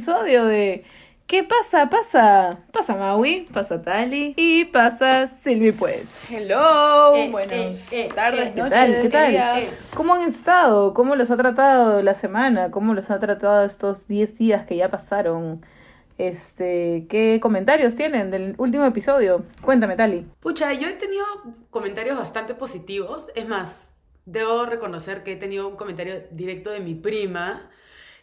episodio de ¿Qué pasa? Pasa, pasa Maui, pasa Tali y pasa Silvi pues. Hello, Eh, buenas eh, eh, tardes, eh, ¿Qué noches, tal? ¿Qué tal? días. ¿Cómo han estado? ¿Cómo los ha tratado la semana? ¿Cómo los ha tratado estos 10 días que ya pasaron? Este, ¿qué comentarios tienen del último episodio? Cuéntame, Tali. Pucha, yo he tenido comentarios bastante positivos. Es más, debo reconocer que he tenido un comentario directo de mi prima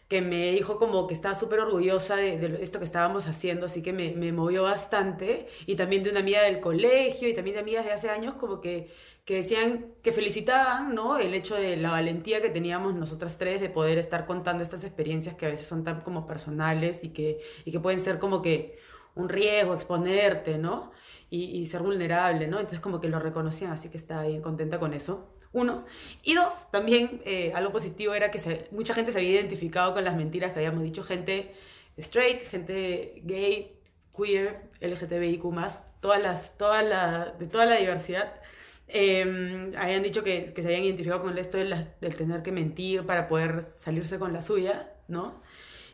que me dijo como que estaba súper orgullosa de, esto que estábamos haciendo, así que me, me movió bastante. Y también de una amiga del colegio y también de amigas de hace años como que, que decían, que felicitaban, ¿no? El hecho de la valentía que teníamos nosotras tres de poder estar contando estas experiencias que a veces son tan como personales y que, y que pueden ser como que un riesgo, exponerte, ¿no? Y, y ser vulnerable, ¿no? Entonces como que lo reconocían, así que estaba bien contenta con eso. Uno. Y dos, también eh, algo positivo era que se- mucha gente se había identificado con las mentiras que habíamos dicho, gente straight, gente gay, queer, LGTBIQ+, todas las, todas la, de toda la diversidad, eh, habían dicho que, que se habían identificado con esto de la- del tener que mentir para poder salirse con la suya, ¿no?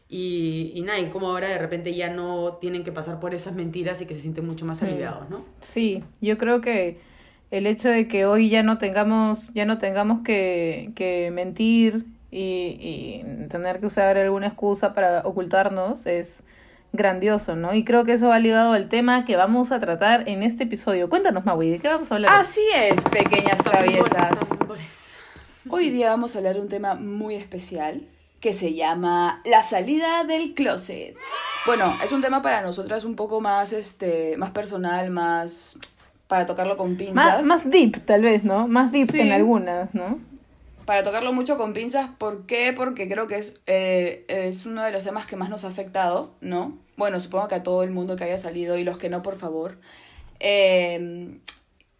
Y, y nada, y como ahora de repente ya no tienen que pasar por esas mentiras y que se sienten mucho más Mm. aliviados, ¿no? Sí, yo creo que el hecho de que hoy ya no tengamos, ya no tengamos que, que mentir y, y tener que usar alguna excusa para ocultarnos es grandioso, ¿no? Y creo que eso va ligado al tema que vamos a tratar en este episodio. Cuéntanos, Maui, ¿de qué vamos a hablar? Así es, pequeñas traviesas. Hoy día vamos a hablar de un tema muy especial que se llama la salida del closet. Bueno, es un tema para nosotras un poco más, este, más personal, más para tocarlo con pinzas. más, más deep, tal vez, ¿no? Más deep Sí. en algunas, ¿no? Para tocarlo mucho con pinzas, ¿por qué? Porque creo que es, eh, es uno de los temas que más nos ha afectado, ¿no? Bueno, supongo que a todo el mundo que haya salido y los que no, por favor. Eh,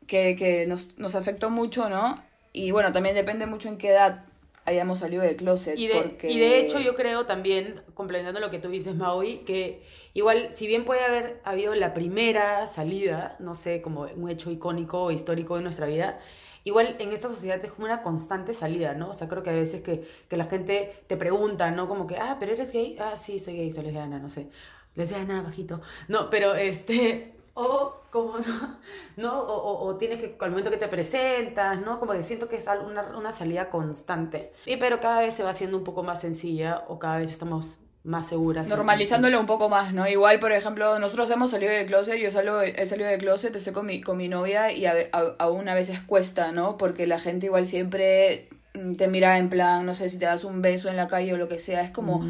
que que nos, nos afectó mucho, ¿no? Y bueno, también depende mucho en qué edad hayamos salido del closet. Y de, porque... y de hecho yo creo también, complementando lo que tú dices, Maui, que igual, si bien puede haber habido la primera salida, no sé, como un hecho icónico o histórico en nuestra vida, igual en esta sociedad es como una constante salida, ¿no? O sea, creo que a veces que, que la gente te pregunta, ¿no? Como que, ah, pero eres gay, ah, sí, soy gay, soy lesbiana, no sé. Lesbiana, bajito. No, pero este... O como no, ¿no? O, o- o tienes que, al momento que te presentas, ¿no? Como que siento que es una, una salida constante. Y pero cada vez se va haciendo un poco más sencilla o cada vez estamos más seguras. Normalizándolo un poco más, ¿no? Igual, por ejemplo, nosotros hemos salido del closet, yo salgo, he salido del closet, estoy con mi, con mi novia y a, a- aún a veces cuesta, ¿no? Porque la gente igual siempre mm, te mira en plan, no sé, si te das un beso en la calle o lo que sea, es como...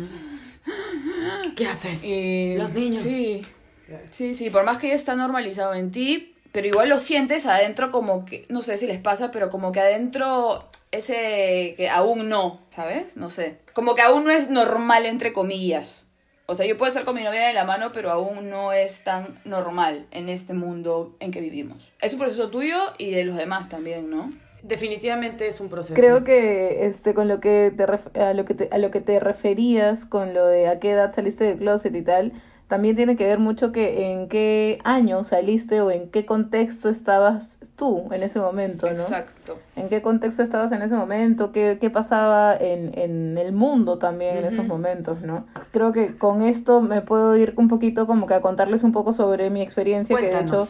¿Qué haces? y- Los niños. Sí, sí, sí, por más que ya está normalizado en ti, pero igual lo sientes adentro como que, no sé si les pasa, pero como que adentro ese que aún no, ¿sabes? No sé. Como que aún no es normal, entre comillas. O sea, yo puedo estar con mi novia de la mano, pero aún no es tan normal en este mundo en que vivimos. Es un proceso tuyo y de los demás también, ¿no? Definitivamente es un proceso. Creo que este con lo que te ref- a lo que te, a lo que te referías con lo de a qué edad saliste del closet y tal, también tiene que ver mucho que en qué año saliste o en qué contexto estabas tú en ese momento, ¿no? Exacto. ¿En qué contexto estabas en ese momento? ¿Qué, qué pasaba en, en el mundo también en esos momentos, ¿no? Creo que con esto me puedo ir un poquito como que a contarles un poco sobre mi experiencia, que de hecho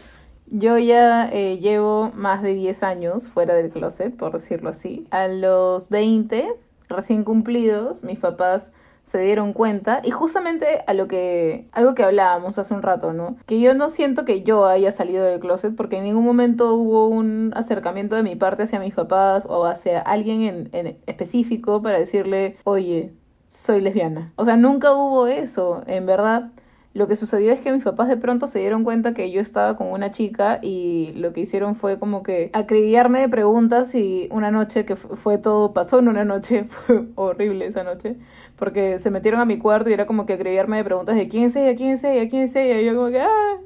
yo ya eh, llevo más de 10 años fuera del closet, por decirlo así. A los 20, recién cumplidos, mis papás se dieron cuenta y justamente a lo que algo que hablábamos hace un rato, ¿no? Que yo no siento que yo haya salido del closet porque en ningún momento hubo un acercamiento de mi parte hacia mis papás o hacia alguien en, en específico para decirle, "Oye, soy lesbiana." O sea, nunca hubo eso, en verdad. Lo que sucedió es que mis papás de pronto se dieron cuenta que yo estaba con una chica y lo que hicieron fue como que acribillarme de preguntas y una noche que fu- fue todo, pasó en una noche, fue horrible esa noche, porque se metieron a mi cuarto y era como que acribillarme de preguntas de quién es ella, quién es ella, quién es ella, y yo como que, ah,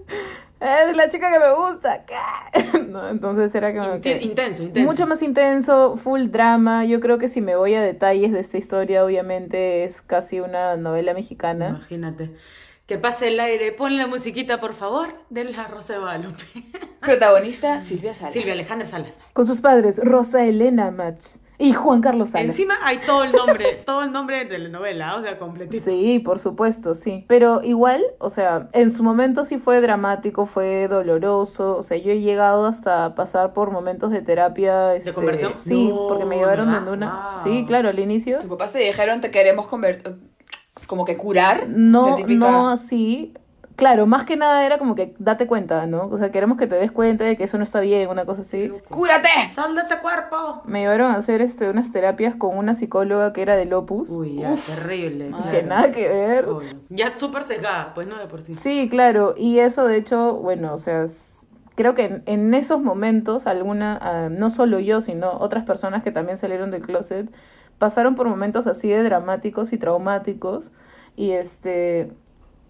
es la chica que me gusta, ¿no? Entonces era como Inti- que... intenso, intenso. Mucho más intenso, full drama. Yo creo que si me voy a detalles de esta historia, obviamente es casi una novela mexicana. Imagínate. Que pase el aire. Pon la musiquita, por favor, de la Rosa de Guadalupe. Protagonista Silvia Salas. Silvia Alejandra Salas. Con sus padres, Rosa Elena Mach Y Juan Carlos Salas. Encima hay todo el nombre, todo el nombre de la novela, o sea, completito. Sí, por supuesto, sí. Pero igual, o sea, en su momento sí fue dramático, fue doloroso. O sea, yo he llegado hasta pasar por momentos de terapia. este, conversión? Sí, No, porque me llevaron de una. Wow. Sí, claro, al inicio. Tus papás te dijeron te queremos convertir, como que curar. No, La típica- no así. Claro, más que nada era como que date cuenta, ¿no? O sea, queremos que te des cuenta de que eso no está bien, una cosa así. ¡Cúrate! ¡Sal de este cuerpo! Me llevaron a hacer este, unas terapias con una psicóloga que era del Opus. Uy, ya, terrible. Que claro. nada que ver. Obvio. Ya súper sesgada, pues no de por sí. Sí, claro, y eso de hecho, bueno, o sea, creo que en, en esos momentos alguna, ah, no solo yo, sino otras personas que también salieron del closet, pasaron por momentos así de dramáticos y traumáticos y este,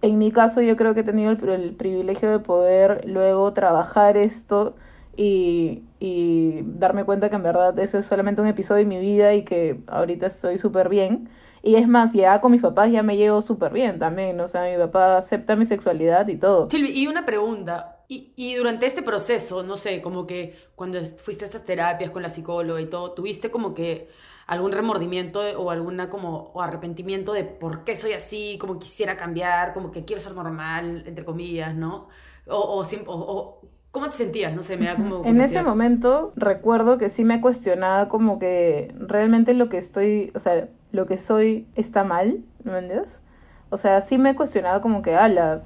en mi caso yo creo que he tenido el, el privilegio de poder luego trabajar esto y, y darme cuenta que en verdad eso es solamente un episodio de mi vida y que ahorita estoy súper bien. Y es más, ya con mis papás ya me llevo súper bien también, o sea, mi papá acepta mi sexualidad y todo. Silvi, y una pregunta. Y, y durante este proceso, no sé, como que cuando fuiste a estas terapias con la psicóloga y todo, ¿tuviste como que algún remordimiento o alguna como o arrepentimiento de por qué soy así, como quisiera cambiar, como que quiero ser normal, entre comillas, ¿no? O, o, ¿cómo te sentías? No sé, me da como En ese momento recuerdo que sí me cuestionaba como que realmente lo que estoy, o sea, lo que soy está mal, ¿me entiendes? O sea, sí me cuestionaba como que, ala,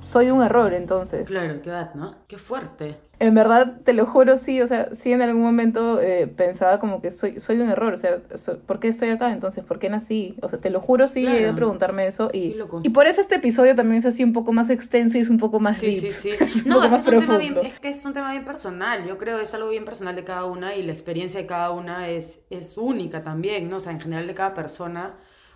soy un error entonces. Claro, qué edad, ¿no? Qué fuerte. En verdad, te lo juro, sí, o sea, sí en algún momento eh, pensaba como que soy, soy un error, o sea, so- ¿por qué estoy acá entonces? ¿Por qué nací? O sea, te lo juro, sí, Claro. llegué a preguntarme eso y, y por eso este episodio también es así un poco más extenso y es un poco más Sí, deep. sí, sí. No, es que es un, tema bien, es que es un tema bien personal. Yo creo que es algo bien personal de cada una y la experiencia de cada una es, es única también, ¿no? O sea, en general de cada persona.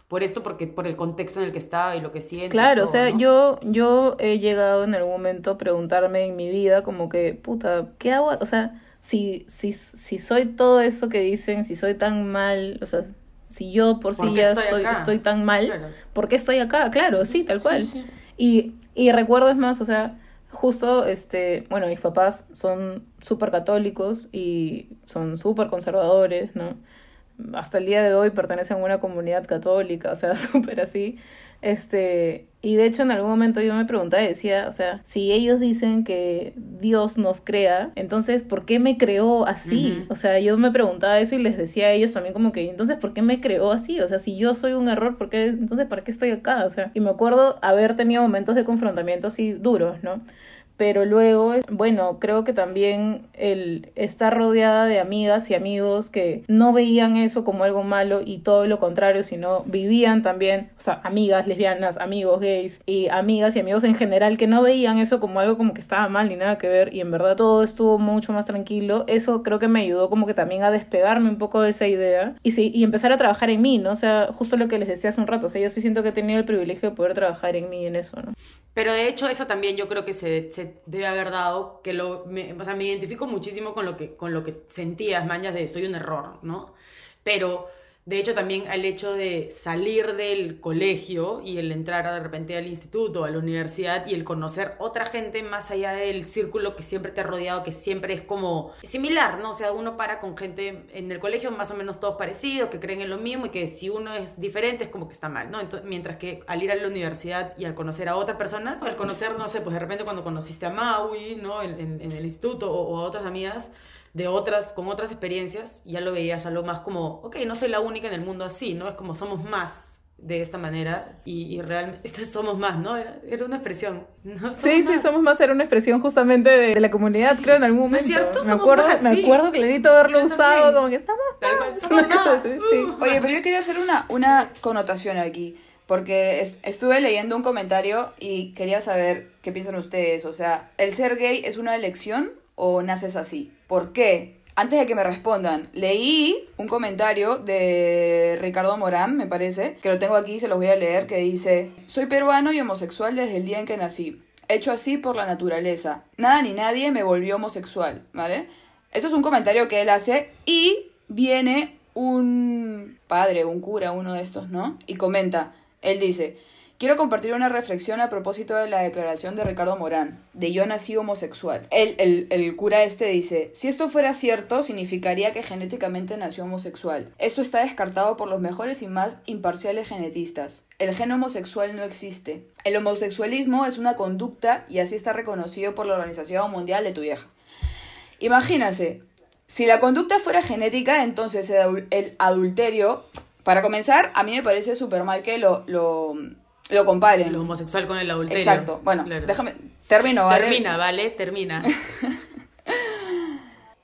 Por esto, porque por el contexto en el que estaba y lo que siente. Claro, o sea, ¿no? yo, yo he llegado en algún momento a preguntarme en mi vida como que, puta, ¿qué hago? O sea, si, si, si soy todo eso que dicen, si soy tan mal, o sea, si yo por ¿Por sí ya estoy soy, acá? estoy tan mal, Claro. ¿por qué estoy acá? Claro, sí, tal cual. Sí, sí. Y, y recuerdo es más, o sea, justo, este, bueno, mis papás son súper católicos y son súper conservadores, ¿no? Hasta el día de hoy pertenecen a una comunidad católica, o sea, súper así. Este, y de hecho en algún momento yo me preguntaba y decía, o sea, si ellos dicen que Dios nos crea, entonces ¿por qué me creó así? O sea, yo me preguntaba eso y les decía a ellos también como que, entonces ¿por qué me creó así? O sea, si yo soy un error, ¿por qué entonces para qué estoy acá? O sea, y me acuerdo haber tenido momentos de confrontamiento así duros, ¿no? Pero luego, bueno, creo que también el estar rodeada de amigas y amigos que no veían eso como algo malo y todo lo contrario, sino vivían también, o sea, amigas lesbianas, amigos gays y amigas y amigos en general que no veían eso como algo como que estaba mal ni nada que ver y en verdad todo estuvo mucho más tranquilo. Eso creo que me ayudó como que también a despegarme un poco de esa idea y sí, y empezar a trabajar en mí, ¿no? O sea, justo lo que les decía hace un rato, o sea, yo sí siento que he tenido el privilegio de poder trabajar en mí en eso, ¿no? Pero de hecho eso también yo creo que se, se debe haber dado, que lo, me, o sea, me identifico muchísimo con lo que, con lo que sentías, mañas de soy un error, ¿no? Pero de hecho también el hecho de salir del colegio y el entrar de repente al instituto, a la universidad y el conocer otra gente más allá del círculo que siempre te ha rodeado, que siempre es como similar, ¿no? O sea, uno para con gente en el colegio más o menos todos parecidos, que creen en lo mismo y que si uno es diferente es como que está mal, ¿no? Entonces, mientras que al ir a la universidad y al conocer a otras personas, al conocer, no sé, pues de repente cuando conociste a Maui, ¿no? En, el instituto o a otras amigas de otras, con otras experiencias, ya lo veías algo más como, ok, no soy la única en el mundo así, ¿no? Es como somos más de esta manera y, y realmente somos más, ¿no? Era, era una expresión. ¿no? Sí, sí, somos más era una expresión justamente de, de la comunidad, creo, en algún ¿No es momento. cierto? Me Somos acuerdo, más, me sí. acuerdo clarito haberlo Yo usado también. como que estamos Tal cual, más, somos sí. Uh. Oye, pero yo quería hacer una, una connotación aquí, porque es- estuve leyendo un comentario y quería saber qué piensan ustedes. O sea, ¿el ser gay es una elección o naces así? ¿Por qué? Antes de que me respondan, leí un comentario de Ricardo Morán, me parece, que lo tengo aquí, se los voy a leer, que dice, soy peruano y homosexual desde el día en que nací, hecho así por la naturaleza. Nada ni nadie me volvió homosexual, ¿vale? Eso es un comentario que él hace y viene un padre, un cura, uno de estos, ¿no? Y comenta, él dice, Quiero compartir una reflexión a propósito de la declaración de Ricardo Morán, de yo nací homosexual. El, el, el, cura este dice, si esto fuera cierto, significaría que genéticamente nació homosexual. Esto está descartado por los mejores y más imparciales genetistas. El gen homosexual no existe. El homosexualismo es una conducta y así está reconocido por la Organización Mundial de tu vieja. Imagínase, si la conducta fuera genética, entonces el adulterio, para comenzar, a mí me parece súper mal que lo, lo lo comparen. Lo homosexual con el adulterio. Exacto. Bueno, déjame. Termino, ¿vale? Termina, ¿vale? Termina.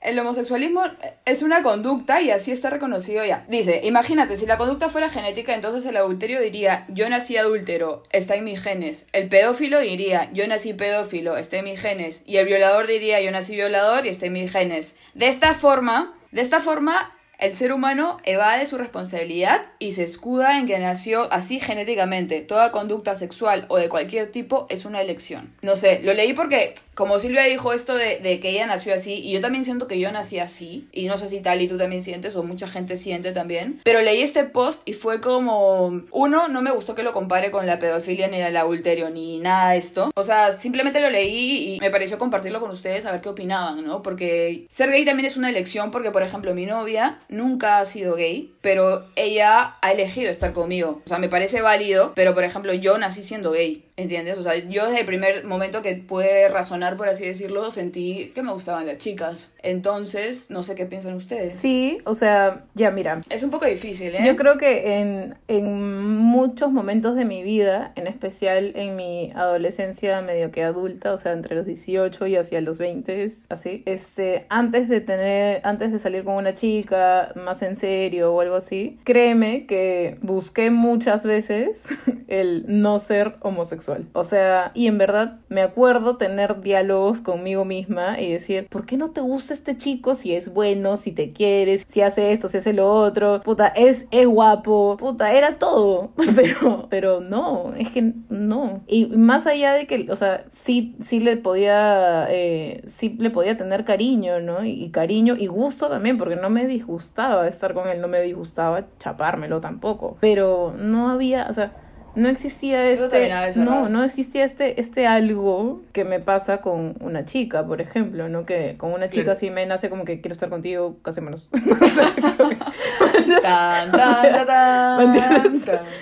El homosexualismo es una conducta y así está reconocido ya. Dice, imagínate, si la conducta fuera genética, entonces el adulterio diría, yo nací adúltero, está en mis genes. El pedófilo diría, yo nací pedófilo, está en mis genes. Y el violador diría, yo nací violador y está en mis genes. De esta forma, de esta forma, el ser humano evade su responsabilidad y se escuda en que nació así genéticamente. Toda conducta sexual o de cualquier tipo es una elección. No sé, lo leí porque, como Silvia dijo esto de, que ella nació así, y yo también siento que yo nací así, y no sé si tal y tú también sientes, o mucha gente siente también, pero leí este post y fue como, uno, no me gustó que lo compare con la pedofilia ni el adulterio, ni nada de esto. O sea, simplemente lo leí y me pareció compartirlo con ustedes a ver qué opinaban, ¿no? Porque ser gay también es una elección, porque, por ejemplo, mi novia nunca ha sido gay, pero ella ha elegido estar conmigo. O sea, me parece válido, pero por ejemplo, yo nací siendo gay. ¿Entiendes? O sea, yo desde el primer momento que pude razonar, por así decirlo, sentí que me gustaban las chicas. Entonces, no sé qué piensan ustedes. Sí, o sea, ya mira. Es un poco difícil, ¿eh? Yo creo que en, en muchos momentos de mi vida, en especial en mi adolescencia medio que adulta, o sea, entre los 18 y hacia los 20, así, este, antes de tener, antes de salir con una chica más en serio o algo así, créeme que busqué muchas veces el no ser homosexual. O sea, y en verdad me acuerdo tener diálogos conmigo misma y decir, ¿por qué no te gusta este chico si es bueno, si te quieres, si hace esto, si hace lo otro? Puta, es, es guapo, puta, era todo. Pero, pero no, es que no. Y más allá de que, o sea, sí, sí le podía, eh, sí le podía tener cariño, ¿no? Y, y cariño y gusto también, porque no me disgustaba estar con él, no me disgustaba chapármelo tampoco. Pero no había, o sea, no existía este no no existía este este algo que me pasa con una chica por ejemplo no que con una chica sí me nace como que quiero estar contigo casémonos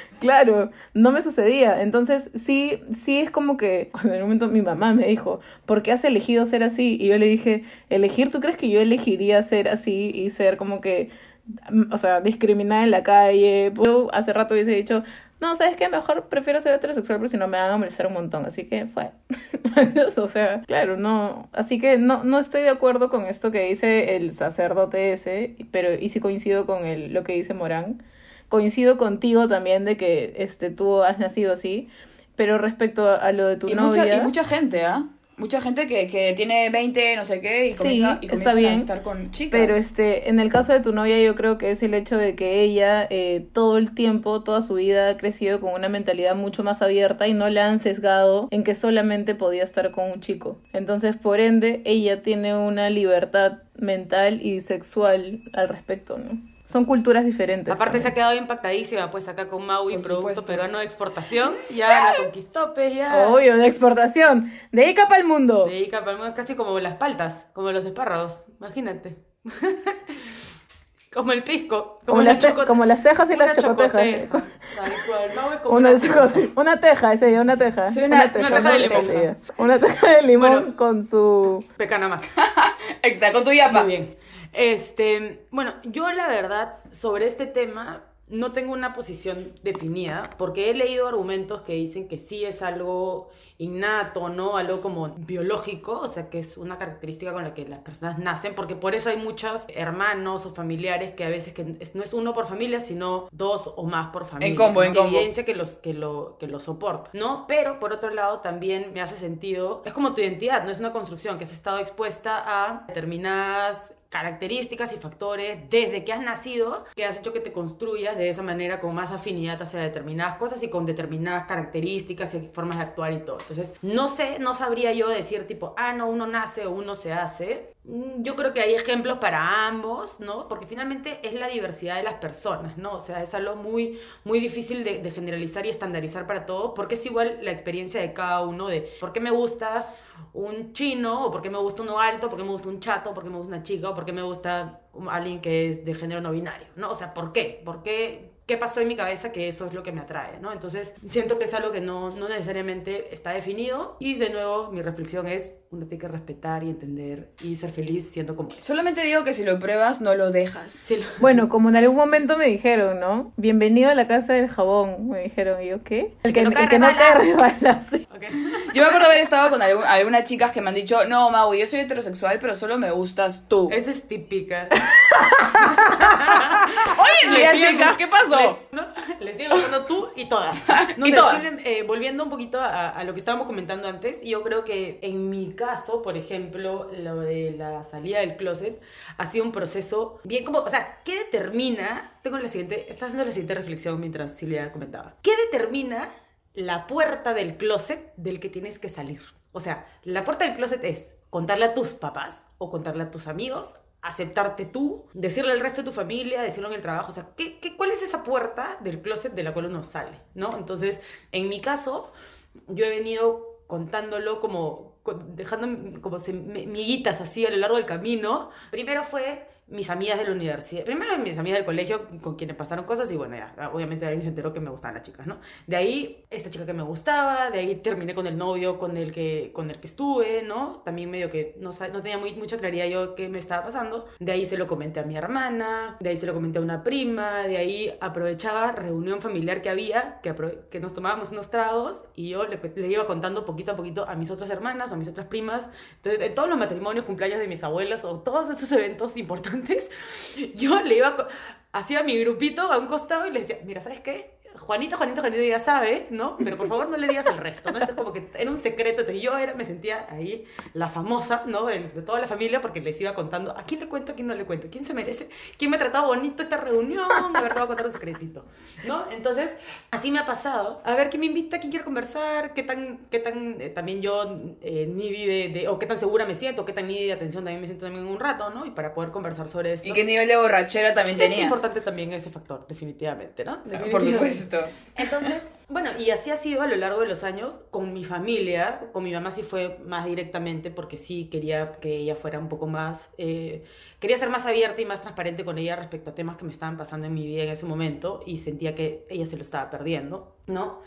claro no me sucedía. Entonces sí sí es como que en un momento mi mamá me dijo ¿por qué has elegido ser así? y yo le dije elegir tú crees que yo elegiría ser así y ser como que o sea discriminada en la calle yo hace rato hubiese dicho no, ¿sabes qué? Mejor prefiero ser heterosexual porque si no me van a molestar un montón. Así que fue. o sea, claro, no. Así que no, no estoy de acuerdo con esto que dice el sacerdote ese, pero y sí coincido con el, lo que dice Morán. Coincido contigo también de que este, tú has nacido así. Pero respecto a, lo de tu y novia. Mucha, y mucha gente, ¿ah? Mucha gente que, que, tiene 20, no sé qué, y comienza, y a estar con chicas. Pero este, en el caso de tu novia, yo creo que es el hecho de que ella eh, todo el tiempo, toda su vida ha crecido con una mentalidad mucho más abierta y no le han sesgado en que solamente podía estar con un chico. Entonces, por ende, ella tiene una libertad mental y sexual al respecto, ¿no? Son culturas diferentes. Aparte se ha quedado impactadísima, pues acá con Maui, Por producto supuesto. peruano de exportación. Ya la conquistó, pues ya. Obvio, de exportación. De Ica para el mundo. De Ica para el mundo, casi como las paltas, como los espárragos, imagínate. como el pisco. Como, como, las, te como las tejas y las chocotejas. una, una teja, ese día, una teja. Sí, una, una, teja, una teja de limón. Una teja de limón bueno, con su... Pecana más. Exacto, con tu yapa. Muy bien. Este, bueno, yo la verdad sobre este tema no tengo una posición definida, porque he leído argumentos que dicen que sí es algo innato, ¿no? Algo como biológico, o sea, que es una característica con la que las personas nacen, porque por eso hay muchos hermanos o familiares que a veces que no es uno por familia, sino dos o más por familia. En combo, en combo. Evidencia que, los, que, lo, que lo soporta, ¿no? Pero por otro lado también me hace sentido, es como tu identidad, no es una construcción que has estado expuesta a determinadas características y factores desde que has nacido que has hecho que te construyas de esa manera con más afinidad hacia determinadas cosas y con determinadas características y formas de actuar y todo. Entonces, no sé, no sabría yo decir tipo, ah, no, uno nace o uno se hace, yo creo que hay ejemplos para ambos, ¿no? Porque finalmente es la diversidad de las personas, ¿no? O sea, es algo muy, muy difícil de, generalizar y estandarizar para todos, porque es igual la experiencia de cada uno de por qué me gusta un chino, o por qué me gusta uno alto, por qué me gusta un chato, por qué me gusta una chica, o por qué me gusta alguien que es de género no binario, ¿no? O sea, ¿por qué? ¿Por qué? Qué pasó en mi cabeza que eso es lo que me atrae, ¿no? Entonces, siento que es algo que no, no necesariamente está definido y de nuevo mi reflexión es, uno tiene que respetar y entender y ser feliz siendo como es. Solamente digo que si lo pruebas, no lo dejas. Sí, lo- Bueno, como en algún momento me dijeron, ¿no? Bienvenido a la casa del jabón. Me dijeron, ¿y yo qué? El que, no cae el que no cae resbala, sí. Ok. Yo me acuerdo haber estado con algún- algunas chicas que me han dicho, no, Mau, yo soy heterosexual, pero solo me gustas tú. Esa es típica. Chicas, ¿qué pasó? Les, siguen gustando tú y todas. No Y sé, todas. sí, eh, volviendo un poquito a, a lo que estábamos comentando antes, yo creo que en mi caso, por ejemplo, lo de la salida del closet ha sido un proceso bien como, o sea, ¿qué determina? Tengo la siguiente, estaba haciendo la siguiente reflexión mientras Silvia comentaba. ¿Qué determina la puerta del closet del que tienes que salir? O sea, la puerta del closet es contarle a tus papás o contarle a tus amigos aceptarte tú, decirle al resto de tu familia, decirlo en el trabajo, o sea, ¿qué, qué, cuál es esa puerta del closet de la cual uno sale? ¿no? Entonces, en mi caso, yo he venido contándolo como, dejando como se- mi- miguitas así a lo largo del camino. Primero fue mis amigas de la universidad, primero mis amigas del colegio con quienes pasaron cosas y bueno, ya, obviamente alguien se enteró que me gustaban las chicas, ¿no? De ahí, esta chica que me gustaba, de ahí terminé con el novio con el que, con el que estuve, ¿no? También medio que no, no tenía muy, mucha claridad yo qué me estaba pasando. De ahí se lo comenté a mi hermana, de ahí se lo comenté a una prima, de ahí aprovechaba reunión familiar que había, que, que nos tomábamos unos tragos y yo le, le iba contando poquito a poquito a mis otras hermanas o a mis otras primas. Entonces, en todos los matrimonios, cumpleaños de mis abuelas o todos estos eventos importantes, yo le iba, hacía mi grupito a un costado y le decía, mira, ¿sabes qué? Juanita, Juanita, Juanita ya sabe, ¿no? Pero por favor no le digas el resto, ¿no? Entonces como que era un secreto, entonces yo era, me sentía ahí la famosa, ¿no? De, de toda la familia porque les iba contando a quién le cuento, a quién no le cuento, quién se merece, quién me ha tratado bonito esta reunión, a ver, te voy a contar un secretito, ¿no? Entonces, así me ha pasado. A ver, ¿quién me invita? ¿Quién quiere conversar? ¿Qué tan, qué tan eh, también yo eh, needy de, de- o qué tan segura me siento, qué tan needy de atención también me siento también en un rato, ¿no? Y para poder conversar sobre esto. ¿Y qué nivel de borrachera también Es tenías? importante también ese factor, definitivamente, ¿no? Por Definitivamente. Entonces, bueno, y así ha sido a lo largo de los años con mi familia. Con mi mamá sí fue más directamente porque sí quería que ella fuera un poco más... eh, quería ser más abierta y más transparente con ella respecto a temas que me estaban pasando en mi vida en ese momento y sentía que ella se lo estaba perdiendo, ¿no?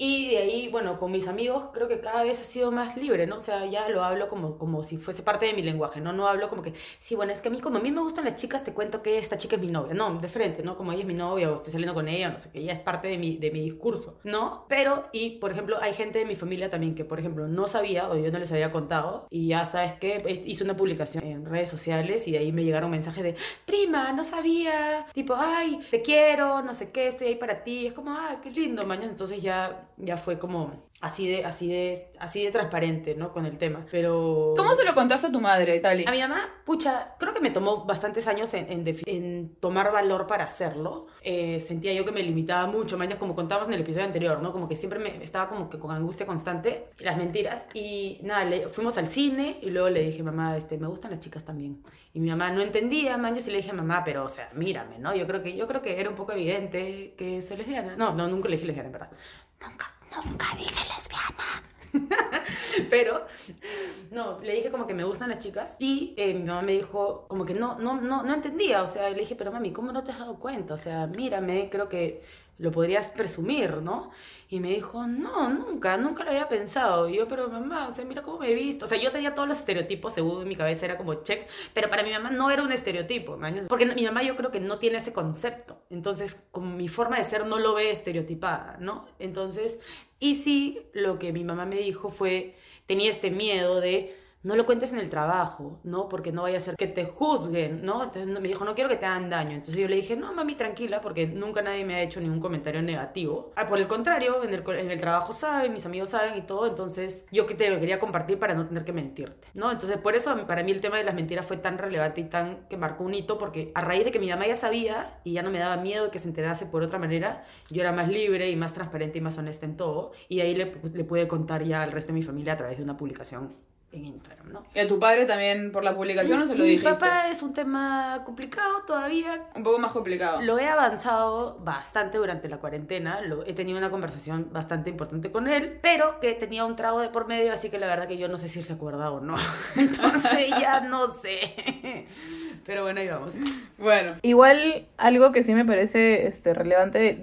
Y de ahí, bueno, con mis amigos creo que cada vez ha sido más libre, ¿no? O sea, ya lo hablo como, como si fuese parte de mi lenguaje, ¿no? No hablo como que, sí, bueno, es que a mí como a mí me gustan las chicas, te cuento que esta chica es mi novia. No, de frente, ¿no? Como ella es mi novia o estoy saliendo con ella, no sé, que ella es parte de mi, de mi discurso, ¿no? Pero, y por ejemplo, hay gente de mi familia también que, por ejemplo, no sabía o yo no les había contado y ya sabes que hice una publicación en redes sociales y de ahí me llegaron mensajes de, prima, no sabía, tipo, ay, te quiero, no sé qué, estoy ahí para ti. Es como, ay, qué lindo, mañana. Entonces ya, ya fue como así de, así de, así de transparente, ¿no? Con el tema. Pero... ¿Cómo se lo contaste a tu madre, Tali? A mi mamá, pucha, creo que me tomó bastantes años en, en tomar valor para hacerlo. Eh, sentía yo que me limitaba mucho, mañas, como contábamos en el episodio anterior, ¿no? Como que siempre me estaba como que con angustia constante, las mentiras. Y nada, le- fuimos al cine y luego le dije, mamá, este, me gustan las chicas también. Y mi mamá no entendía, mañas, y le dije, mamá, pero, o sea, mírame, ¿no? Yo creo que, yo creo que era un poco evidente que soy lesbiana. No, no, nunca le dije lesbiana, en verdad. Nunca, nunca dije lesbiana. Pero, no, le dije como que me gustan las chicas y eh, mi mamá me dijo como que no, no, no, no entendía, o sea, le dije, pero mami, ¿cómo no te has dado cuenta? O sea, mírame, creo que lo podrías presumir, ¿no? Y me dijo, no, nunca, nunca lo había pensado. Y yo, pero mamá, o sea, mira cómo me he visto. O sea, yo tenía todos los estereotipos, según mi cabeza era como check, pero para mi mamá no era un estereotipo, mañas, porque mi mamá yo creo que no tiene ese concepto. Entonces, como mi forma de ser no lo ve estereotipada, ¿no? Entonces, y sí, lo que mi mamá me dijo fue, tenía este miedo de no lo cuentes en el trabajo, ¿no? Porque no vaya a ser que te juzguen, ¿no? Entonces me dijo, no quiero que te hagan daño. Entonces yo le dije, no, mami, tranquila, porque nunca nadie me ha hecho ningún comentario negativo. Ah, por el contrario, en el, trabajo saben, mis amigos saben y todo, entonces yo que te lo quería compartir para no tener que mentirte, ¿no? Entonces por eso para mí el tema de las mentiras fue tan relevante y tan que marcó un hito, porque a raíz de que mi mamá ya sabía y ya no me daba miedo que se enterase por otra manera, yo era más libre y más transparente y más honesta en todo, y ahí le, le pude contar ya al resto de mi familia a través de una publicación en Instagram, ¿no? ¿Y a tu padre también por la publicación o se lo Mi dijiste? papá es un tema complicado todavía. Un poco más complicado. Lo he avanzado bastante durante la cuarentena, lo, he tenido una conversación bastante importante con él, pero que tenía un trago de por medio, así que la verdad que yo no sé si él se acuerda o no. Entonces ya no sé. Pero bueno, ahí vamos. Bueno, Igual, algo que sí me parece este, relevante de,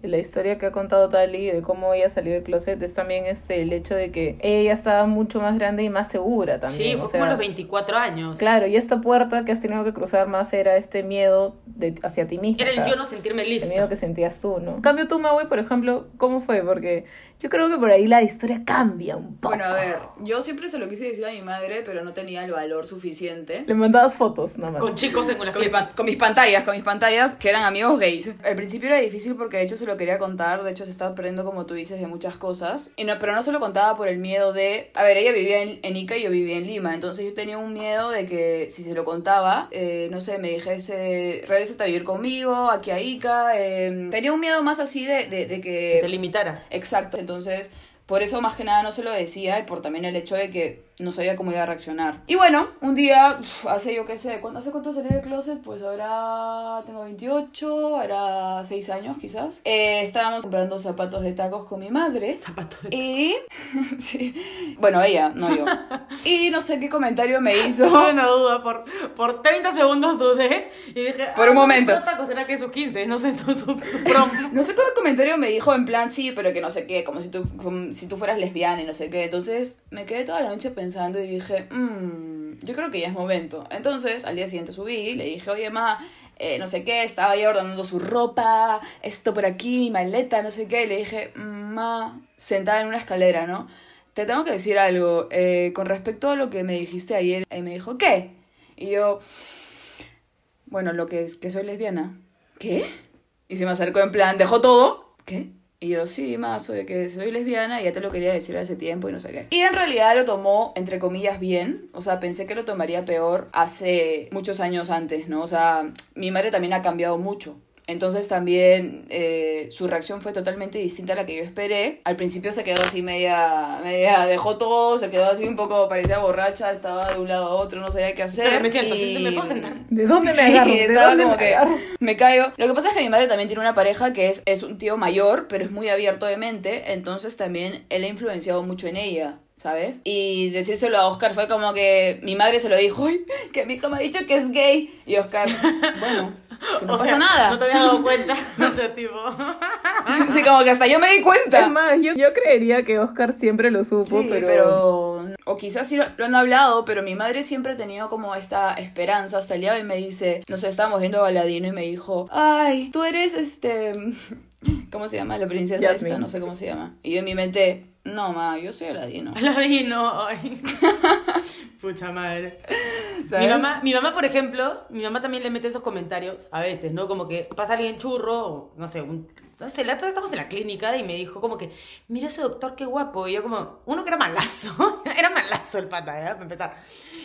de la historia que ha contado Tali, de cómo ella salió del closet, es también este, el hecho de que ella estaba mucho más grande y más segura también. Sí, o fue sea, como a los 24 años. Claro, y esta puerta que has tenido que cruzar más era este miedo de, hacia ti misma. Era o sea, el yo no sentirme el lista. miedo que sentías tú, ¿no? En cambio tú, Maui, por ejemplo, ¿cómo fue? Porque yo creo que por ahí la historia cambia un poco. bueno, a ver, yo siempre se lo quise decir a mi madre, pero no tenía el valor suficiente. Le mandabas fotos, nada más. Con chicos en una Con mis, con mis pantallas, con mis pantallas, que eran amigos gays. Al principio era difícil porque de hecho se lo quería contar, de hecho se estaba perdiendo, como tú dices, de muchas cosas. Y no, pero no se lo contaba por el miedo de... A ver, ella vivía en, en Ica y yo vivía en Lima, entonces yo tenía un miedo de que si se lo contaba, eh, no sé, me dijese, regrésate a vivir conmigo, aquí a Ica. eh, tenía un miedo más así de, de, de Que te limitara. Exacto, entonces... Por eso más que nada no se lo decía y por también el hecho de que no sabía cómo iba a reaccionar. Y bueno, un día, uf, hace yo qué sé, ¿cuándo, ¿hace cuánto salí del closet? Pues ahora tengo 28, ahora 6 años quizás. Eh, estábamos comprando zapatos de tacos con mi madre. Zapato de... Y... sí. Bueno, ella, no yo. Y no sé qué comentario me hizo. Tuve una duda, por, por 30 segundos dudé y dije... Por un "Ah, momento. ¿cuántos tacos será que sus 15? No sé, su, su, su prom. No sé qué comentario me dijo en plan, sí, pero que no sé qué, como si tú, como si tú fueras lesbiana y no sé qué. Entonces me quedé toda la noche pensando y dije, mmm, yo creo que ya es momento. Entonces al día siguiente subí, le dije, oye, ma, eh, no sé qué, estaba ya ordenando su ropa, esto por aquí, mi maleta, no sé qué. Y le dije, ma, sentada en una escalera, ¿no? Te tengo que decir algo, eh, con respecto a lo que me dijiste ayer, y me dijo, ¿qué? Y yo, bueno, lo que es que soy lesbiana. ¿Qué? Y se me acercó en plan, ¿dejó todo? ¿Qué? Y yo, sí, más, soy que soy lesbiana y ya te lo quería decir hace tiempo y no sé qué. Y en realidad lo tomó, entre comillas, bien. O sea, pensé que lo tomaría peor hace muchos años antes, ¿no? O sea, mi madre también ha cambiado mucho. Entonces también eh, su reacción fue totalmente distinta a la que yo esperé. Al principio se quedó así media, media, dejó todo, se quedó así un poco, parecía borracha, estaba de un lado a otro, no sabía qué hacer. Pero me siento, y- ¿me puedo sentar? ¿De dónde me Sí, agarro? ¿De estaba dónde como me que agarro? me caigo. Lo que pasa es que mi madre también tiene una pareja que es, es un tío mayor, pero es muy abierto de mente, entonces también él ha influenciado mucho en ella. ¿Sabes? Y decírselo a Oscar fue como que mi madre se lo dijo, "Ay, que mi hija me ha dicho que es gay. Y Oscar, bueno, que no O pasa sea, nada. No te habías dado cuenta. No sé, tipo... Sí, como que hasta yo me di Es cuenta. más, yo, yo creería que Oscar siempre lo supo, Sí, pero... pero... O quizás sí lo, lo han hablado, pero mi madre siempre ha tenido como esta esperanza hasta el día de hoy me dice, no sé, estábamos viendo Baladino y me dijo, ay, tú eres este... ¿Cómo se llama? La princesa Jasmine. esta, no sé cómo se llama. Y yo en mi mente, no, ma, yo soy Aladino. Aladino, ay. Pucha madre. Mi mamá, mi mamá, por ejemplo, mi mamá también le mete esos comentarios a veces, ¿no? Como que pasa alguien churro, o no sé, un, no sé, la estamos en la clínica y me dijo como que, mira ese doctor, qué guapo. Y yo como, uno que era malazo, era malazo el pata, ¿ya? Para empezar.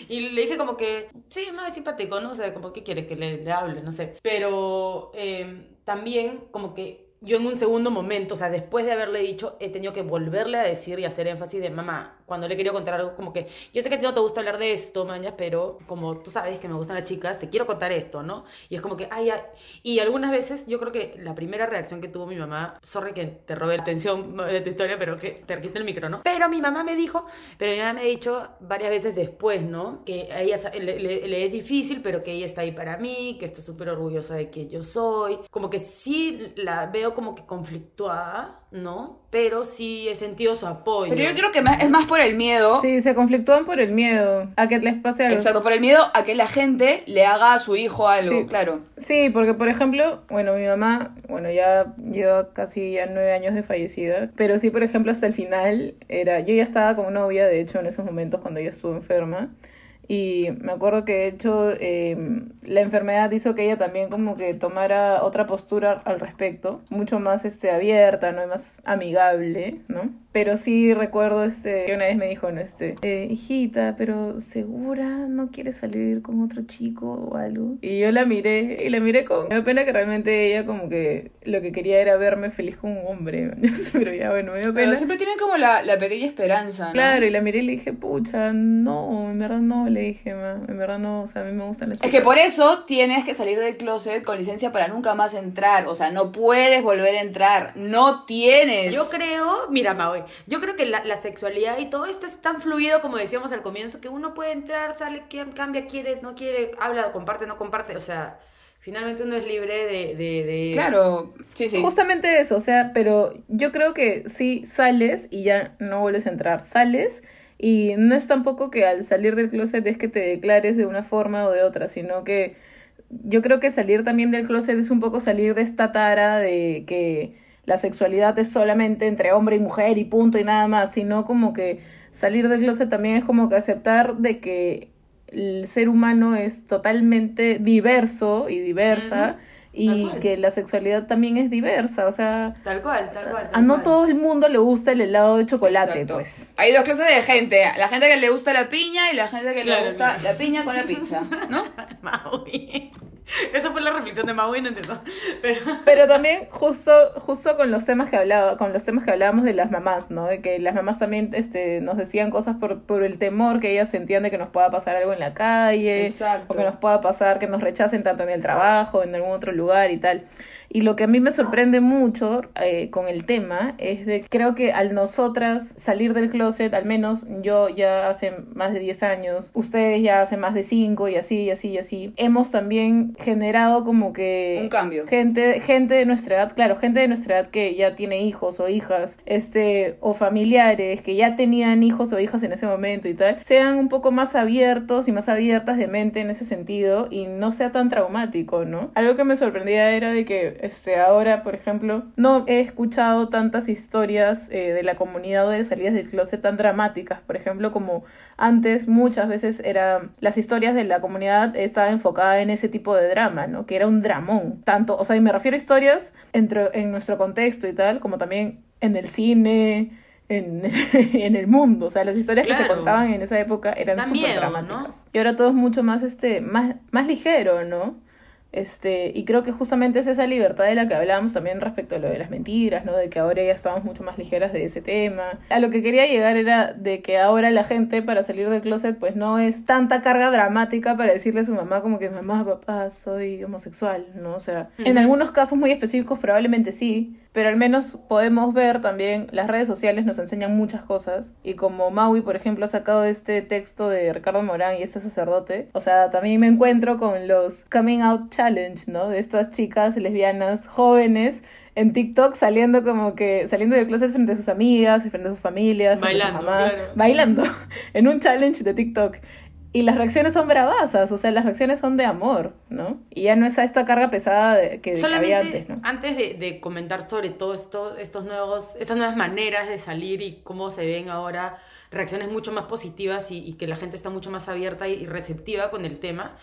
Y le dije como que, sí, más simpático, ¿no? O sea, como, ¿qué quieres que le, le hable? No sé. Pero eh, también como que yo en un segundo momento, o sea, después de haberle dicho, he tenido que volverle a decir y hacer énfasis de mamá, cuando le quería contar algo como que, yo sé que a ti no te gusta hablar de esto, mañas, pero como tú sabes que me gustan las chicas, te quiero contar esto, ¿no? Y es como que, ay, ay. Y algunas veces yo creo que la primera reacción que tuvo mi mamá, sorry que te robé la atención de tu historia, pero que te quité el micro, ¿no? Pero mi mamá me dijo, pero mi mamá me ha dicho varias veces después, ¿no? Que a ella le, le- le es difícil, pero que ella está ahí para mí, que está súper orgullosa de quien yo soy. Como que sí la veo como que conflictuada, ¿no? Pero sí he sentido su apoyo. Pero yo creo que más- es más por el miedo. Sí, se conflictúan por el miedo a que les pase algo. Exacto, por el miedo a que la gente le haga a su hijo algo, Sí. claro. Sí, porque por ejemplo, bueno, mi mamá, bueno, ya lleva casi ya nueve años de fallecida, pero sí, por ejemplo, hasta el final era, yo ya estaba como novia, de hecho, en esos momentos cuando ella estuvo enferma, y me acuerdo que de hecho eh, la enfermedad hizo que ella también como que tomara otra postura al respecto, mucho más este abierta, ¿no? Y más amigable, ¿no? Pero sí recuerdo este, que una vez me dijo, no, este, eh, hijita, pero ¿segura no quieres salir con otro chico o algo? Y yo la miré, y la miré con... Me da pena que realmente ella como que lo que quería era verme feliz con un hombre. pero ya, bueno, me dio pena. Pero siempre tienen como la, la pequeña esperanza, ¿no? Claro, y la miré y le dije, pucha, no, en verdad no, le dije, ma, en verdad no, o sea, a mí me gustan las Es que por eso tienes que salir del closet con licencia para nunca más entrar, o sea, no puedes volver a entrar, no tienes. Yo creo, mira, Maui, yo creo que la, la, sexualidad y todo esto es tan fluido como decíamos al comienzo, que uno puede entrar, sale, cambia, quiere, no quiere, habla, comparte, no comparte, o sea, finalmente uno es libre de, de, de... Claro, sí, sí. Justamente eso, o sea, pero yo creo que sí sales y ya no vuelves a entrar, sales y no es tampoco que al salir del closet es que te declares de una forma o de otra, sino que yo creo que salir también del closet es un poco salir de esta tara de que la sexualidad es solamente entre hombre y mujer y punto y nada más, sino como que salir del closet también es como que aceptar de que el ser humano es totalmente diverso y diversa. Y que la sexualidad también es diversa, o sea... Tal cual, tal cual. a no todo el mundo le gusta el helado de chocolate, pues. Hay dos clases de gente, la gente que le gusta la piña y la gente que le gusta la piña con la pizza, ¿no? Esa fue la reflexión de Maui, no entiendo. Pero... Pero también justo, justo con los temas que hablaba, con los temas que hablábamos de las mamás, ¿no? De que las mamás también este, nos decían cosas por, por el temor que ellas sentían de que nos pueda pasar algo en la calle. Exacto. O que nos pueda pasar que nos rechacen tanto en el trabajo, en algún otro lugar y tal. Y lo que a mí me sorprende mucho eh, con el tema es de creo que al nosotras salir del closet, al menos yo ya hace más de 10 años, ustedes ya hace más de 5 y así y así y así, hemos también generado como que un cambio. Gente gente de nuestra edad, claro, gente de nuestra edad que ya tiene hijos o hijas, este o familiares que ya tenían hijos o hijas en ese momento y tal, sean un poco más abiertos y más abiertas de mente en ese sentido y no sea tan traumático, ¿no? Algo que me sorprendía era de que este, ahora, por ejemplo, no he escuchado tantas historias eh, de la comunidad de salidas del closet tan dramáticas, por ejemplo, como antes muchas veces era las historias de la comunidad estaba enfocada en ese tipo de drama, ¿no? Que era un dramón, tanto, o sea, y me refiero a historias entre, en nuestro contexto y tal, como también en el cine, en, en, el mundo. O sea, las historias que se contaban en esa época eran súper dramáticas. Y ahora todo es mucho más, este, más, más ligero, ¿no? Este, y creo que justamente es esa libertad de la que hablábamos también respecto a lo de las mentiras, ¿no? De que ahora ya estamos mucho más ligeras de ese tema. A lo que quería llegar era de que ahora la gente para salir del closet pues no es tanta carga dramática para decirle a su mamá como que mamá, papá, soy homosexual, ¿no? O sea, en algunos casos muy específicos probablemente sí, pero al menos podemos ver también, las redes sociales nos enseñan muchas cosas y como Maui, por ejemplo, ha sacado este texto de Ricardo Morán y este sacerdote, o sea, también me encuentro con los coming out challenge, ¿no? De estas chicas lesbianas jóvenes en TikTok saliendo como que saliendo del closet frente a sus amigas y frente a sus familias, bailando, bailando en un challenge de TikTok. Y las reacciones son bravasas, o sea, las reacciones son de amor, ¿no? Y ya no es a esta carga pesada de, que Solamente había antes, ¿no? antes de, de, comentar sobre todo esto, estos nuevos, estas nuevas maneras de salir y cómo se ven ahora reacciones mucho más positivas y, y que la gente está mucho más abierta y, receptiva con el tema,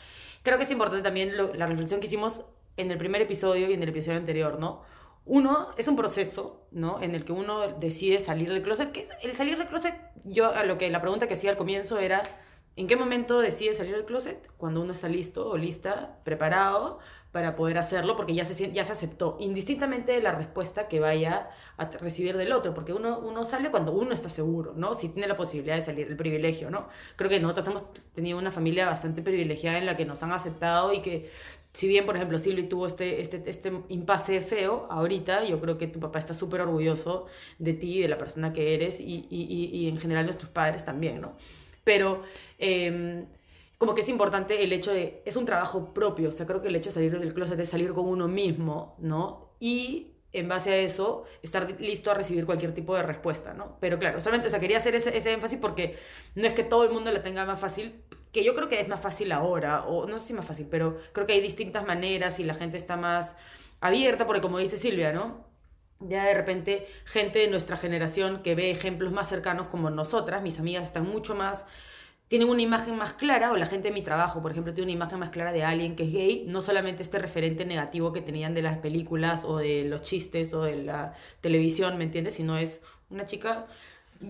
creo que es importante también lo, la reflexión que hicimos en el primer episodio y en el episodio anterior, ¿no? Uno, es un proceso, ¿no? En el que uno decide salir del closet. Que el salir del closet, yo a lo que la pregunta que hacía al comienzo era ¿En qué momento decide salir del closet? Cuando uno está listo o lista, preparado para poder hacerlo, porque ya se, ya se aceptó, indistintamente de la respuesta que vaya a recibir del otro, porque uno, uno sale cuando uno está seguro, ¿no? Si tiene la posibilidad de salir, el privilegio, ¿no? Creo que nosotros hemos tenido una familia bastante privilegiada en la que nos han aceptado y que, si bien, por ejemplo, Silvi tuvo este, este, este impasse feo, ahorita yo creo que tu papá está súper orgulloso de ti, de la persona que eres y, y, y en general nuestros padres también, ¿no? Pero eh, como que es importante el hecho de, es un trabajo propio, o sea, creo que el hecho de salir del closet es salir con uno mismo, ¿no? Y en base a eso, estar listo a recibir cualquier tipo de respuesta, ¿no? Pero claro, solamente, o sea, quería hacer ese, ese énfasis porque no es que todo el mundo la tenga más fácil, que yo creo que es más fácil ahora, o no sé si más fácil, pero creo que hay distintas maneras y la gente está más abierta, porque como dice Silvia, ¿no? Ya de repente gente de nuestra generación que ve ejemplos más cercanos como nosotras, mis amigas están mucho más tienen una imagen más clara, o la gente de mi trabajo, por ejemplo, tiene una imagen más clara de alguien que es gay, no solamente este referente negativo que tenían de las películas o de los chistes o de la televisión, ¿me entiendes? Sino es una chica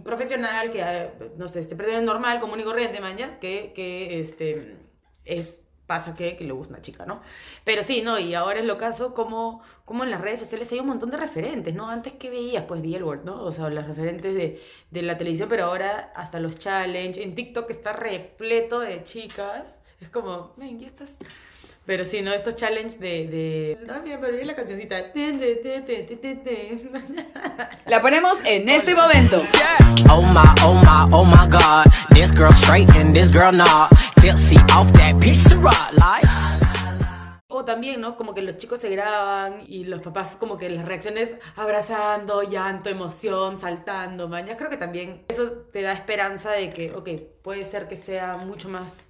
profesional que, eh, no sé, este, normal, común y corriente, mañas, que, que este, es pasa que, que le gusta una chica, ¿no? Pero sí, ¿no? Y ahora es lo caso como, como en las redes sociales hay un montón de referentes, ¿no? Antes que veías, pues, The L ¿no? O sea, las referentes de, de la televisión, pero ahora hasta los challenge. En TikTok está repleto de chicas. Es como, ven, ¿y estás...? Pero sí, ¿no? Estos challenge de... de... También, pero la cancioncita. La ponemos en este momento. Oh my, oh my, oh my god. This girl straight and this girl not. Tipsy off that to rock like. O también, ¿no? Como que los chicos se graban y los papás como que las reacciones abrazando, llanto, emoción, saltando, mañas. Creo que también eso te da esperanza de que, ok, puede ser que sea mucho más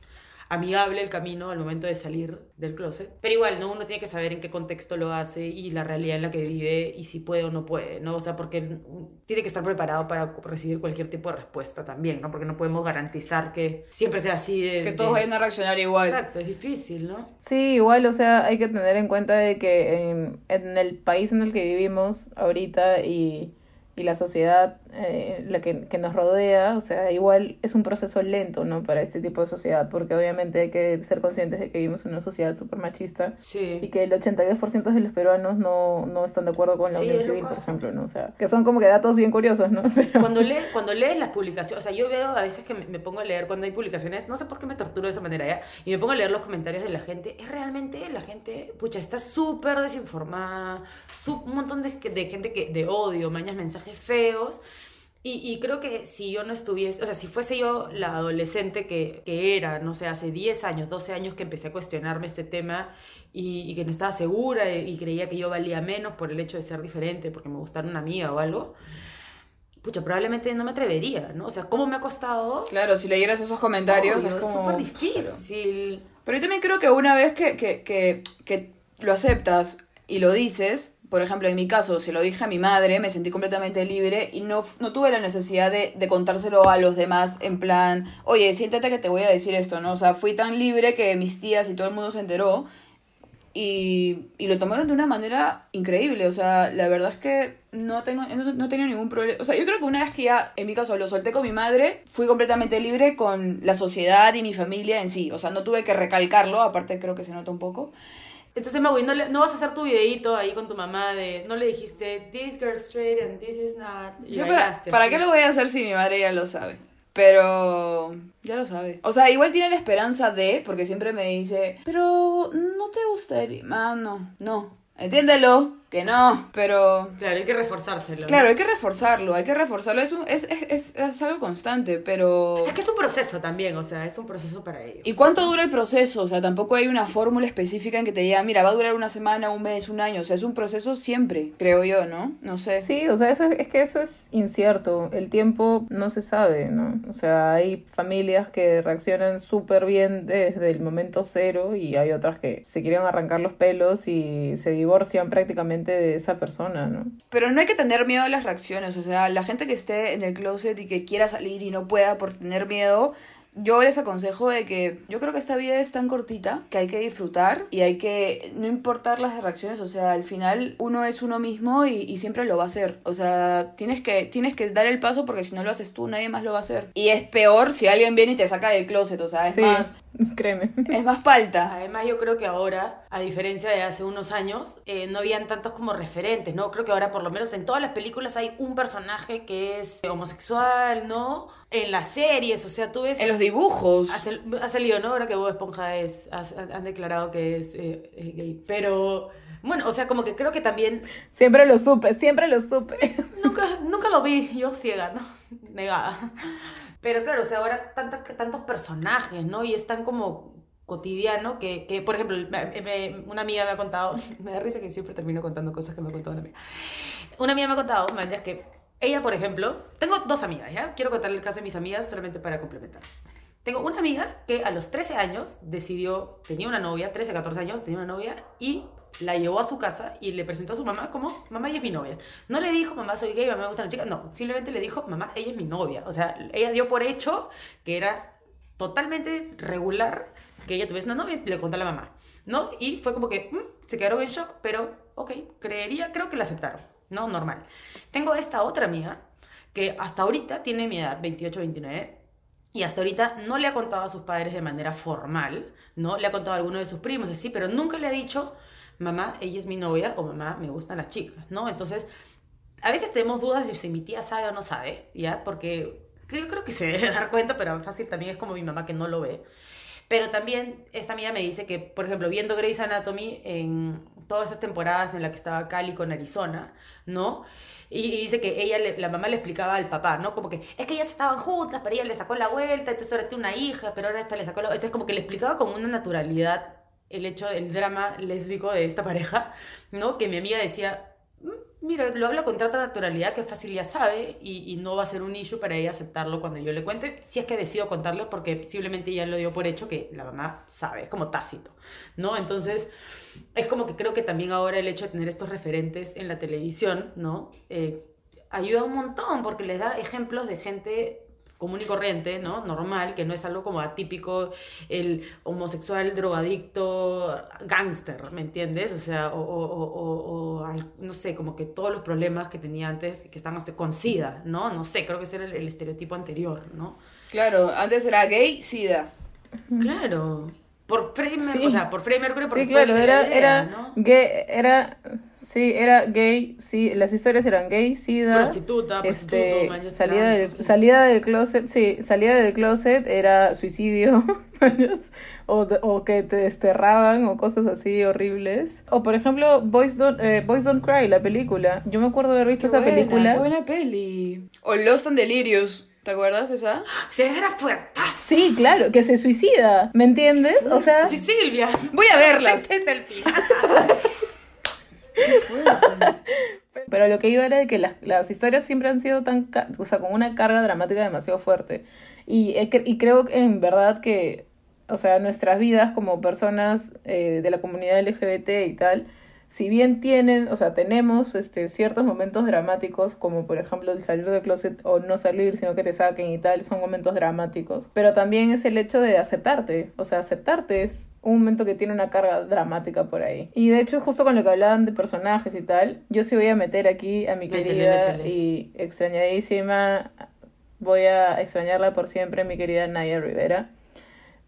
amigable el camino al momento de salir del closet. Pero igual, ¿no? Uno tiene que saber en qué contexto lo hace y la realidad en la que vive y si puede o no puede, ¿no? O sea, porque tiene que estar preparado para recibir cualquier tipo de respuesta también, ¿no? Porque no podemos garantizar que siempre sea así de... Que todos vayan a reaccionar igual. Exacto, es difícil, ¿no? Sí, igual, o sea, hay que tener en cuenta de que en, en el país en el que vivimos ahorita y y la sociedad eh, la que, que, nos rodea, o sea, igual es un proceso lento, ¿no? Para este tipo de sociedad, porque obviamente hay que ser conscientes de que vivimos en una sociedad súper machista sí. y que el 82% de los peruanos no, no están de acuerdo con la unión civil, por ejemplo, ¿no? O sea, que son como que datos bien curiosos, ¿no? Cuando, lee, cuando lees las publicaciones, o sea, yo veo a veces que me, pongo a leer cuando hay publicaciones, no sé por qué me torturo de esa manera ya, y me pongo a leer los comentarios de la gente, es realmente la gente, pucha, está súper desinformada, un montón de, de gente que, de odio, mañas mensajes feos. Y, y, creo que si yo no estuviese, o sea, si fuese yo la adolescente que, que era, no sé, hace 10 años, 12 años que empecé a cuestionarme este tema y, y, que no estaba segura y, creía que yo valía menos por el hecho de ser diferente, porque me gustara una amiga o algo, pucha, probablemente no me atrevería, ¿no? O sea, ¿cómo me ha costado? Claro, si leyeras esos comentarios es súper difícil. Pero yo también creo que una vez que, que, que, que lo aceptas y lo dices, por ejemplo, en mi caso, se lo dije a mi madre, me sentí completamente libre y no, no tuve la necesidad de, de, contárselo a los demás en plan, oye, siéntate que te voy a decir esto, ¿no? O sea, fui tan libre que mis tías y todo el mundo se enteró y, y lo tomaron de una manera increíble, o sea, la verdad es que no, tengo, no, no tenía ningún problema. O sea, yo creo que una vez que ya, en mi caso, lo solté con mi madre, fui completamente libre con la sociedad y mi familia en sí, o sea, no tuve que recalcarlo, aparte creo que se nota un poco. Entonces, Maui, no, no vas a hacer tu videito ahí con tu mamá de, no le dijiste, this girl straight and this is not. Y Yo para, ¿Para qué lo voy a hacer si mi madre ya lo sabe? Pero ya lo sabe. O sea, igual tiene la esperanza de, porque siempre me dice, pero no te gustaría. Ah, no, no. Entiéndelo que no, pero... Claro, hay que reforzárselo. Claro, hay que reforzarlo, hay que reforzarlo. Es, un, es, es, es, algo constante, pero... Es que es un proceso también, o sea, es un proceso para ellos. ¿Y cuánto dura el proceso? O sea, tampoco hay una fórmula específica en que te diga, mira, va a durar una semana, un mes, un año. O sea, es un proceso siempre, creo yo, ¿no? No sé. Sí, o sea, eso, es que eso es incierto. El tiempo no se sabe, ¿no? O sea, hay familias que reaccionan súper bien desde el momento cero y hay otras que se quieren arrancar los pelos y se divorcian prácticamente de esa persona, ¿no? Pero no hay que tener miedo a las reacciones, o sea, la gente que esté en el closet y que quiera salir y no pueda por tener miedo, yo les aconsejo de que yo creo que esta vida es tan cortita que hay que disfrutar y hay que no importar las reacciones, o sea, al final uno es uno mismo y, y, siempre lo va a hacer. O sea, tienes que, tienes que dar el paso porque si no lo haces tú, nadie más lo va a hacer. Y es peor si alguien viene y te saca del closet, o sea, es más... Créeme. Es más palta. Además, yo creo que ahora, a diferencia de hace unos años, eh, no habían tantos como referentes, ¿no? Creo que ahora, por lo menos en todas las películas, hay un personaje que es homosexual, ¿no? En las series, o sea, tú ves... En los dibujos. Ha, salido, ¿no? Ahora que Bob Esponja es... han declarado que es eh, gay. Pero... Bueno, o sea, como que creo que también... Siempre lo supe, siempre lo supe. Nunca, nunca lo vi, yo ciega, ¿no? Negada. Pero claro, o sea, ahora tantos, tantos personajes, ¿no? Y es tan como cotidiano que, que por ejemplo, una amiga me ha contado, me da risa que siempre termino contando cosas que me ha contado una amiga. Una amiga me ha contado, man, ya que ella, por ejemplo, tengo dos amigas, ¿ya? Quiero contar el caso de mis amigas solamente para complementar. Tengo una amiga que a los 13 años decidió, tenía una novia, 13, 14 años, tenía una novia y la llevó a su casa y le presentó a su mamá como, mamá, ella es mi novia. No le dijo, mamá, soy gay, mamá, me gusta la chica. No, simplemente le dijo, mamá, ella es mi novia. O sea, ella dio por hecho que era totalmente regular que ella tuviese una novia y le contó a la mamá, ¿no? Y fue como que mm, se quedaron en shock, pero ok, creería, creo que la aceptaron, ¿no? Normal. Tengo esta otra amiga que hasta ahorita tiene mi edad, 28, 29, y hasta ahorita no le ha contado a sus padres de manera formal, ¿no? Le ha contado a alguno de sus primos, así, pero nunca le ha dicho, mamá, ella es mi novia o mamá, me gustan las chicas, ¿no? Entonces, a veces tenemos dudas de si mi tía sabe o no sabe, ¿ya? Porque creo, creo que se debe dar cuenta, pero fácil también es como mi mamá que no lo ve. Pero también esta amiga me dice que, por ejemplo, viendo Grey's Anatomy en todas esas temporadas en la que estaba Cali con Arizona, ¿no? Y, dice que ella, le- la mamá le explicaba al papá, ¿no? Como que es que ellas estaban juntas, pero ella le sacó la vuelta, entonces ahora tiene una hija, pero ahora esta le sacó la Entonces como que le explicaba con una naturalidad el hecho del drama lésbico de esta pareja, ¿no? Que mi amiga decía, "Mm, mira, lo habla con tanta naturalidad que fácil ya sabe y, no va a ser un issue para ella aceptarlo cuando yo le cuente, si es que decido contarlo, porque posiblemente ya lo dio por hecho que la mamá sabe, es como tácito, ¿no? Entonces, es como que creo que también ahora el hecho de tener estos referentes en la televisión, ¿no? Eh, ayuda un montón porque les da ejemplos de gente común y corriente, ¿no? Normal, que no es algo como atípico, el homosexual, drogadicto, gángster, ¿me entiendes? O sea, o, o- o- no sé, como que todos los problemas que tenía antes, que no sé, con SIDA, ¿no? No sé, creo que ese era el, el estereotipo anterior, ¿no? Claro, antes era gay, sida. Claro. Por Freddie Mercury, Sí. o sea, por Freddie Mercury, porque Sí, claro, la era, idea, era ¿no? gay, era, sí, era gay, sí, las historias eran gay, sida, Prostituta, prostituto, este, maños salida del, sí. salida del closet, sí, salida del closet era suicidio, o, o que te desterraban o cosas así horribles, o por ejemplo, Boys Don't, eh, Boys Don't Cry, la película, yo me acuerdo de haber visto esa Qué buena, película, Qué buena peli. O Lost and Delirious, ¿te acuerdas esa? Sí, era fuertazo. sí, claro, que se suicida, ¿me entiendes? O sea, Silvia. Voy a verlas. Es el final. Pero lo que iba era de que las, las historias siempre han sido tan, o sea, con una carga dramática demasiado fuerte. Y, eh, y creo que en verdad que, o sea, nuestras vidas como personas eh, de la comunidad LGBT y tal, si bien tienen, o sea, tenemos este, ciertos momentos dramáticos, como por ejemplo el salir del closet o no salir, sino que te saquen y tal, son momentos dramáticos. Pero también es el hecho de aceptarte, o sea, aceptarte es un momento que tiene una carga dramática por ahí. Y de hecho, justo con lo que hablaban de personajes y tal, yo sí voy a meter aquí a mi Métele, querida métele. y extrañadísima, voy a extrañarla por siempre, mi querida Naya Rivera.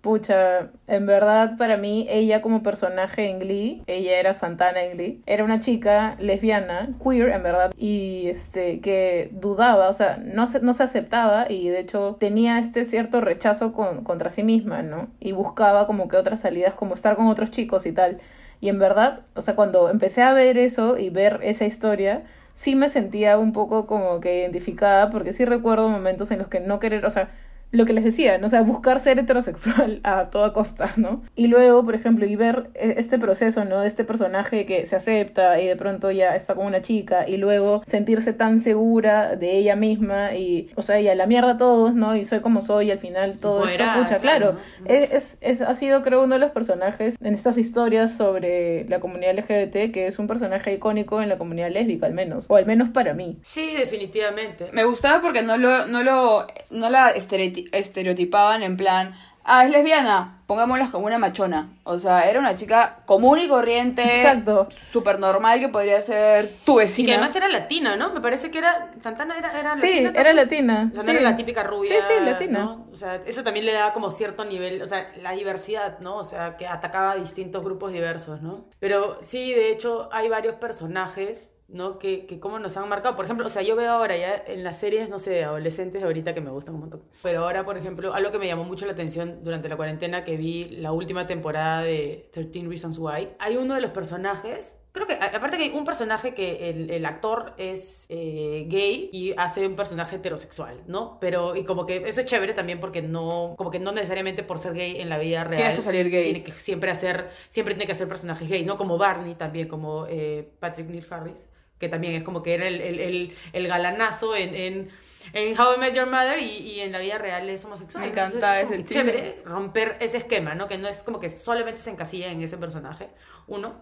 Pucha, en verdad para mí ella como personaje en Glee, ella era Santana en Glee, era una chica lesbiana, queer en verdad, y este que dudaba, o sea, no se, no se aceptaba y de hecho tenía este cierto rechazo con- contra sí misma, ¿no? Y buscaba como que otras salidas, como estar con otros chicos y tal. Y en verdad, o sea, cuando empecé a ver eso y ver esa historia, sí me sentía un poco como que identificada, porque sí recuerdo momentos en los que no querer, o sea, lo que les decía, ¿no? O sea, buscar ser heterosexual a toda costa, ¿no? Y luego, por ejemplo, y ver eh, este proceso, ¿no? De este personaje que se acepta y de pronto ya está con una chica y luego sentirse tan segura de ella misma y, o sea, y a la mierda a todos, ¿no? Y soy como soy y al final todo Empoderada, pucha, claro. Es, es, es- ha sido, creo, uno de los personajes en estas historias sobre la comunidad LGBT que es un personaje icónico en la comunidad lésbica, al menos. O al menos para mí. Sí, definitivamente. Me gustaba porque no lo, no lo, no la estereoti- estereotipaban en plan, ah, es lesbiana, pongámosla como una machona. O sea, era una chica común y corriente. Exacto. Súper normal que podría ser tu Y vecina. que además era latina, ¿no? Me parece que era. Santana era, era Sí, latina. era también. latina. O sea, sí. era la típica rubia. Sí, sí, latina. ¿no? O sea, eso también le da como cierto nivel, o sea, la diversidad, ¿no? O sea, que atacaba a distintos grupos diversos, ¿no? Pero sí, de hecho, hay varios personajes, ¿no? Que, que como nos han marcado. Por ejemplo, o sea, yo veo ahora ya en las series, no sé, de adolescentes de ahorita que me gustan un montón. Pero ahora, por ejemplo, algo que me llamó mucho la atención durante la cuarentena, que vi la última temporada de 13 Reasons Why, hay uno de los personajes Creo que, aparte que hay un personaje que el, el actor es eh, gay y hace un personaje heterosexual, ¿no? Pero, y como que eso es chévere también porque no, como que no necesariamente por ser gay en la vida real. Tienes que salir gay. Tiene que siempre hacer, siempre tiene que hacer personajes gays, ¿no? Como Barney también, como eh, Patrick Neil Harris, que también es como que era el, el, el, el galanazo en, en, en How I Met Your Mother y, y en la vida real es homosexual. Me Entonces, encanta es como ese que chévere romper ese esquema, ¿no? Que no es como que solamente se encasilla en ese personaje, uno.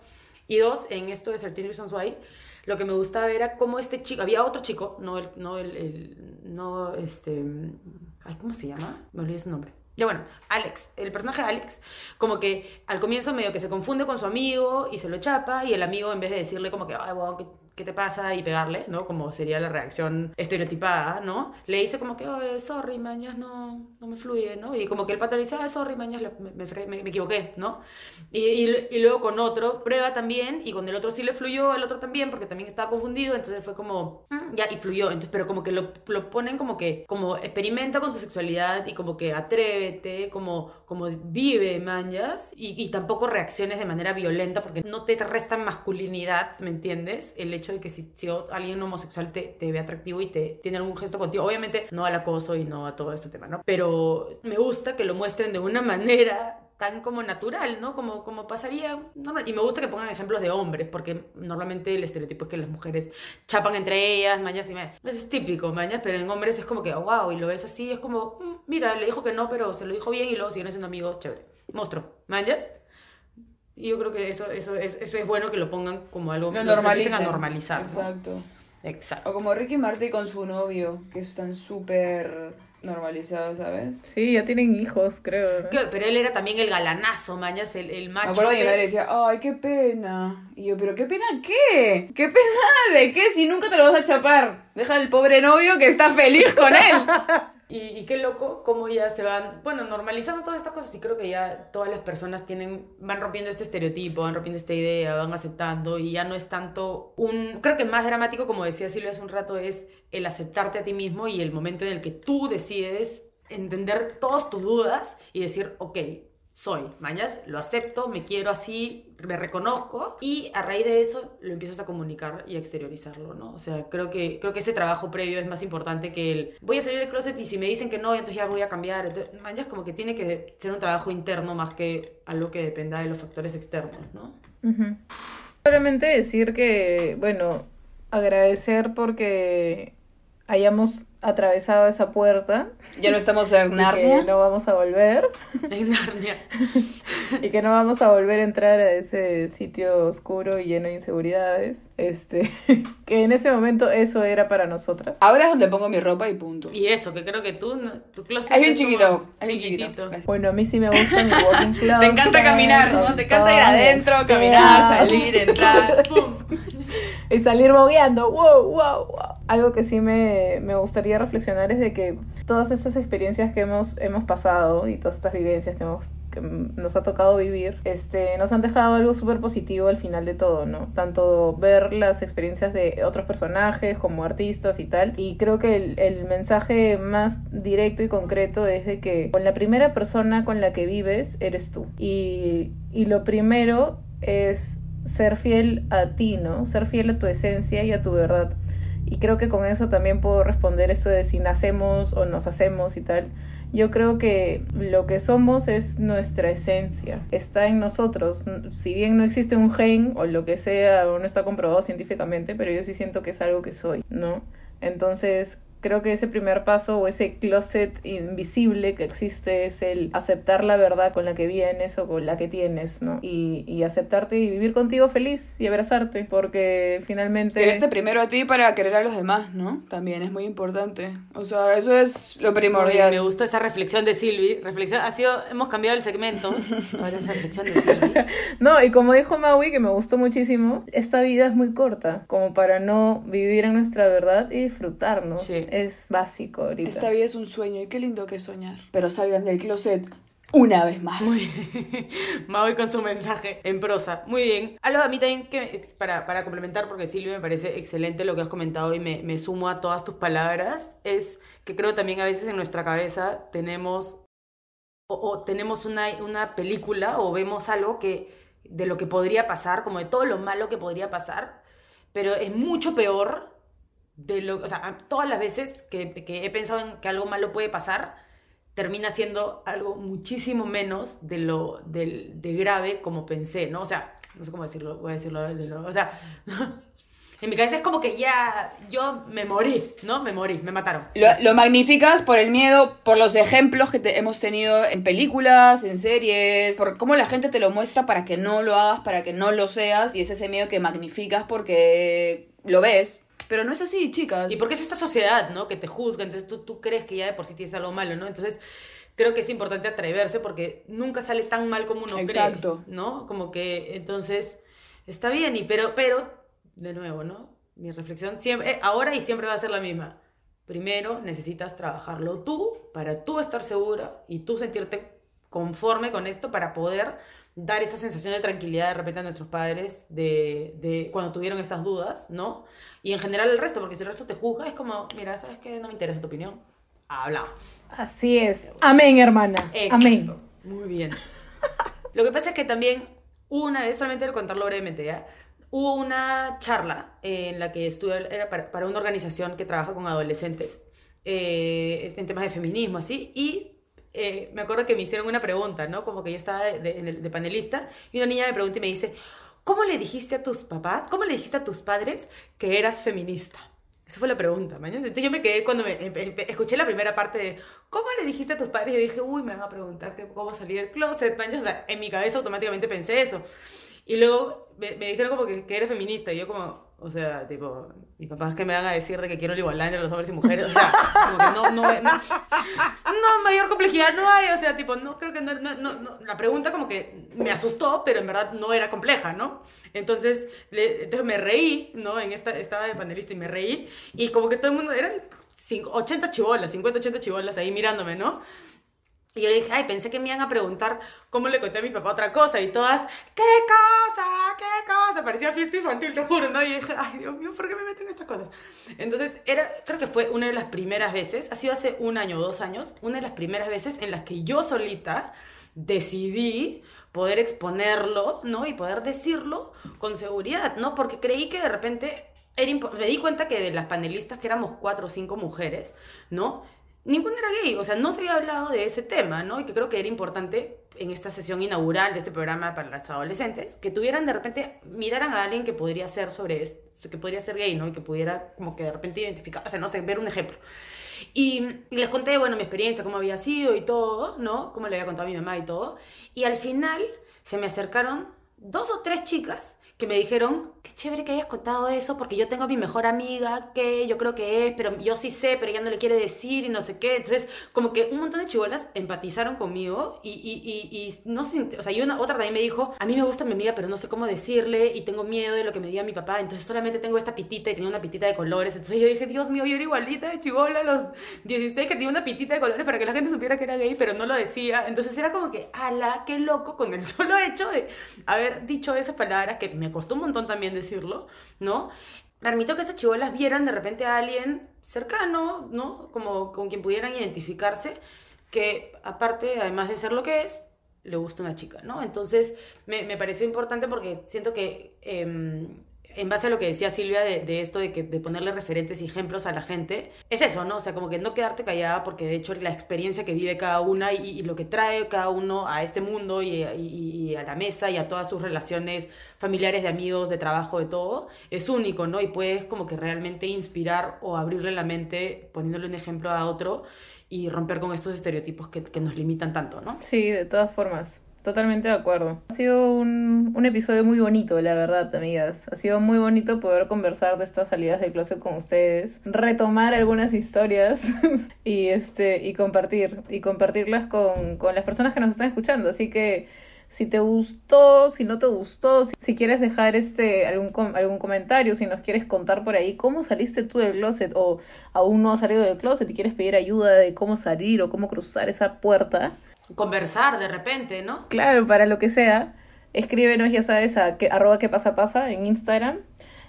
Y dos, en esto de 13 Reasons Why, lo que me gustaba era cómo este chico, había otro chico, no el, no el, el- no este, ay, ¿cómo se llama? Me olvidé su nombre. Ya bueno, Alex, el personaje de Alex, como que al comienzo medio que se confunde con su amigo y se lo chapa y el amigo en vez de decirle como que, ay, bueno, ¿qué, qué te pasa? Y pegarle, ¿no? Como sería la reacción estereotipada, ¿no? Le dice como que, oye, sorry, mañas, no, no me fluye, ¿no? Y como que el pata le dice, ay, sorry, mañas, me, me, me- equivoqué, ¿no? Y, y, y luego con otro, prueba también, y con el otro sí le fluyó, el otro también, porque también estaba confundido, entonces fue como, "Mm, ya, y fluyó, entonces, pero como que lo, lo ponen como que, como experimenta con tu sexualidad y como que atrévete, como, como vive, manjas, y, y tampoco reacciones de manera violenta, porque no te restan masculinidad, ¿me entiendes? El hecho de que si, si alguien homosexual te, te ve atractivo y te tiene algún gesto contigo, obviamente no al acoso y no a todo este tema, ¿no? Pero me gusta que lo muestren de una manera tan como natural, ¿no? Como, como pasaría normal. Y me gusta que pongan ejemplos de hombres, porque normalmente el estereotipo es que las mujeres chapan entre ellas, mañas y me... Eso es típico, mañas, pero en hombres es como que, wow, y lo ves así, es como, "Mm, mira, le dijo que no, pero se lo dijo bien y luego siguen siendo amigos, chévere. Monstruo, mañas. Y yo creo que eso, eso, es, eso es bueno que lo pongan como algo Lo empiecen a normalizar. ¿no? Exacto. Exacto. O como Ricky Martin con su novio, que están súper normalizados, ¿sabes? Sí, ya tienen hijos, creo. ¿no? Que- Pero él era también el galanazo, mañas, el, el macho. Me acuerdo que mi que- madre decía, ay, qué pena. Y yo, ¿pero qué pena qué? ¿Qué pena de qué si nunca te lo vas a chapar? Deja al pobre novio que está feliz con él. Y, y qué loco cómo ya se van, bueno, normalizando todas estas cosas y creo que ya todas las personas tienen, van rompiendo este estereotipo, van rompiendo esta idea, van aceptando y ya no es tanto un, creo que más dramático, como decía Silvia hace un rato, es el aceptarte a ti mismo y el momento en el que tú decides entender todas tus dudas y decir, ok, soy, mañas, lo acepto, me quiero así, me reconozco y a raíz de eso lo empiezas a comunicar y a exteriorizarlo, ¿no? O sea, creo que, creo que ese trabajo previo es más importante que el voy a salir del closet y si me dicen que no, entonces ya voy a cambiar. Mañas como que tiene que ser un trabajo interno más que algo que dependa de los factores externos, ¿no? Solamente decir que, bueno, agradecer porque hayamos atravesado esa puerta Ya no estamos en y que Narnia. no vamos a volver En Narnia. y que no vamos a volver a entrar a ese sitio oscuro y lleno de inseguridades. Este, que en ese momento eso era para nosotras. Ahora es donde pongo mi ropa y punto. Y eso, que creo que tú, no- tu closet Es bien chiquito, es bien chiquito. chiquitito. Gracias. Bueno, a mí sí me gusta mi walking closet. Te encanta caminar, ¿no? Te encanta ir adentro, caminar, salir, entrar. ¡Pum! y salir bogueando. Wow, wow, wow. Algo que sí me, me gustaría reflexionar es de que todas estas experiencias que hemos, hemos pasado y todas estas vivencias que, hemos, nos ha tocado vivir, este, nos han dejado algo súper positivo al final de todo, ¿no? Tanto ver las experiencias de otros personajes como artistas y tal. Y creo que el, el mensaje más directo y concreto es de que con la primera persona con la que vives eres tú. Y, y lo primero es ser fiel a ti, ¿no? Ser fiel a tu esencia y a tu verdad. Y creo que con eso también puedo responder eso de si nacemos o nos hacemos y tal. Yo creo que lo que somos es nuestra esencia, está en nosotros. Si bien no existe un gen o lo que sea, o no está comprobado científicamente, pero yo sí siento que es algo que soy, ¿no? Entonces, creo que ese primer paso o ese closet invisible que existe es el aceptar la verdad con la que vienes o con la que tienes, ¿no? Y, y aceptarte y vivir contigo feliz y abrazarte, porque finalmente... Quererte primero a ti para querer a los demás, ¿no? También es muy importante. O sea, eso es lo primordial. me gustó esa reflexión de Silvi. Reflexión, ha sido, hemos cambiado el segmento. Ahora es reflexión de Silvi. No, y como dijo Maui, que me gustó muchísimo, esta vida es muy corta, como para no vivir en nuestra verdad y disfrutarnos. Sí. Es básico ahorita. Esta vida es un sueño y qué lindo que es soñar. Pero salgan del closet una vez más. Maui con su mensaje en prosa. Muy bien. Algo a mí también que para, para complementar, porque Silvia me parece excelente lo que has comentado y me, me sumo a todas tus palabras, es que creo también a veces en nuestra cabeza tenemos o, o tenemos una, una película o vemos algo que de lo que podría pasar, como de todo lo malo que podría pasar, pero es mucho peor de lo, o sea, todas las veces que, que he pensado en que algo malo puede pasar, termina siendo algo muchísimo menos de lo del- de, grave como pensé, ¿no? O sea, no sé cómo decirlo, voy a decirlo de lo, o sea, en mi cabeza es como que ya yo me morí, ¿no? Me morí, me mataron. Lo, lo magnificas por el miedo, por los ejemplos que te- hemos tenido en películas, en series, por cómo la gente te lo muestra para que no lo hagas, para que no lo seas, y es ese miedo que magnificas porque lo ves. Pero no es así, chicas. Y porque es esta sociedad, ¿no? Que te juzga, entonces tú, tú crees que ya de por sí tienes algo malo, ¿no? Entonces creo que es importante atreverse porque nunca sale tan mal como uno Exacto. cree, ¿no? Como que entonces está bien, y pero, pero, de nuevo, ¿no? Mi reflexión siempre, eh, ahora y siempre va a ser la misma. Primero necesitas trabajarlo tú para tú estar segura y tú sentirte conforme con esto para poder dar esa sensación de tranquilidad de repente a nuestros padres de, de cuando tuvieron estas dudas, ¿no? Y en general el resto, porque si el resto te juzga, es como, mira, ¿sabes qué? No me interesa tu opinión. Habla. Así es. Amén, hermana. Amén. Muy bien. Lo que pasa es que también una vez, solamente lo contarlo brevemente, ¿ya? Hubo una charla en la que estuve, era para, para una organización que trabaja con adolescentes eh, en temas de feminismo, así, y eh, me acuerdo que me hicieron una pregunta, ¿no? Como que yo estaba de, de- de panelista y una niña me pregunta y me dice, ¿cómo le dijiste a tus papás, cómo le dijiste a tus padres que eras feminista? Esa fue la pregunta, mañana. Entonces yo me quedé cuando me, escuché la primera parte de ¿Cómo le dijiste a tus padres? Y dije, uy, me van a preguntar que cómo salir del closet, mañana. O sea, en mi cabeza automáticamente pensé eso. Y luego me, me dijeron como que, que eres feminista. Y yo como, o sea, tipo, mis papás que me van a decir de que quiero la igualdad entre los hombres y mujeres. O sea, como que no, no, no, no, mayor complejidad no hay. O sea, tipo, no creo que no, no, no. La pregunta como que me asustó, pero en verdad no era compleja, ¿no? Entonces, le- entonces me reí, ¿no? En esta, estaba de panelista y me reí. Y como que todo el mundo, eran cinco- 80 chibolas, 50, 80 chibolas ahí mirándome, ¿no? Y yo dije, ay, pensé que me iban a preguntar cómo le conté a mi papá otra cosa. Y todas, ¿qué cosa? ¿Qué cosa? Parecía fiesta infantil, te juro, ¿no? Y dije, ay, Dios mío, ¿por qué me meten en estas cosas? Entonces, era, creo que fue una de las primeras veces, ha sido hace un año o dos años, una de las primeras veces en las que yo solita decidí poder exponerlo, ¿no? Y poder decirlo con seguridad, ¿no? Porque creí que de repente era me di cuenta que de las panelistas, que éramos cuatro o cinco mujeres, ¿no? Ninguna era gay, o sea, no se había hablado de ese tema, ¿no? Y que creo que era importante en esta sesión inaugural de este programa para las adolescentes, que tuvieran de repente, miraran a alguien que podría ser sobre esto, que podría ser gay, ¿no? Y que pudiera como que de repente identificar, o sea, no sé, ver un ejemplo. Y, y les conté, bueno, mi experiencia, cómo había sido y todo, ¿no? Cómo le había contado a mi mamá y todo. Y al final se me acercaron dos o tres chicas que me dijeron, qué chévere que hayas contado eso, porque yo tengo a mi mejor amiga que yo creo que es, pero yo sí sé, pero ella no le quiere decir y no sé qué. Entonces, como que un montón de chibolas empatizaron conmigo y, y, y, y no sé, o sea, y una, otra también me dijo, a mí me gusta mi amiga, pero no sé cómo decirle y tengo miedo de lo que me diga mi papá, entonces solamente tengo esta pitita y tenía una pitita de colores. Entonces yo dije, Dios mío, yo era igualita de chibola a los 16 que tenía una pitita de colores para que la gente supiera que era gay, pero no lo decía. Entonces era como que, ala, qué loco con el solo hecho de haber dicho esas palabras, que me costó un montón también decirlo, ¿no? Permitió que estas chibolas vieran de repente a alguien cercano, ¿no? Como con quien pudieran identificarse, que aparte, además de ser lo que es, le gusta una chica, ¿no? Entonces, me, me pareció importante porque siento que, em, en base a lo que decía Silvia de, esto de, que, de ponerle referentes y ejemplos a la gente, es eso, ¿no? O sea, como que no quedarte callada porque de hecho la experiencia que vive cada una y, lo que trae cada uno a este mundo y, a la mesa y a todas sus relaciones familiares, de amigos, de trabajo, de todo, es único, ¿no? Y puedes como que realmente inspirar o abrirle la mente poniéndole un ejemplo a otro y romper con estos estereotipos que nos limitan tanto, ¿no? Sí, de todas formas. Totalmente de acuerdo. Ha sido un, un episodio muy bonito, la verdad, amigas. Ha sido muy bonito poder conversar de estas salidas de closet con ustedes, retomar algunas historias y este y compartir y compartirlas con, con las personas que nos están escuchando. Así que si te gustó, si no te gustó, si, quieres dejar este algún com- algún comentario, si nos quieres contar por ahí cómo saliste tú del closet o aún no has salido del closet y quieres pedir ayuda de cómo salir o cómo cruzar esa puerta, Conversar de repente, ¿no? Claro, para lo que sea. Escríbenos, ya sabes, a que, arroba que pasa pasa en Instagram.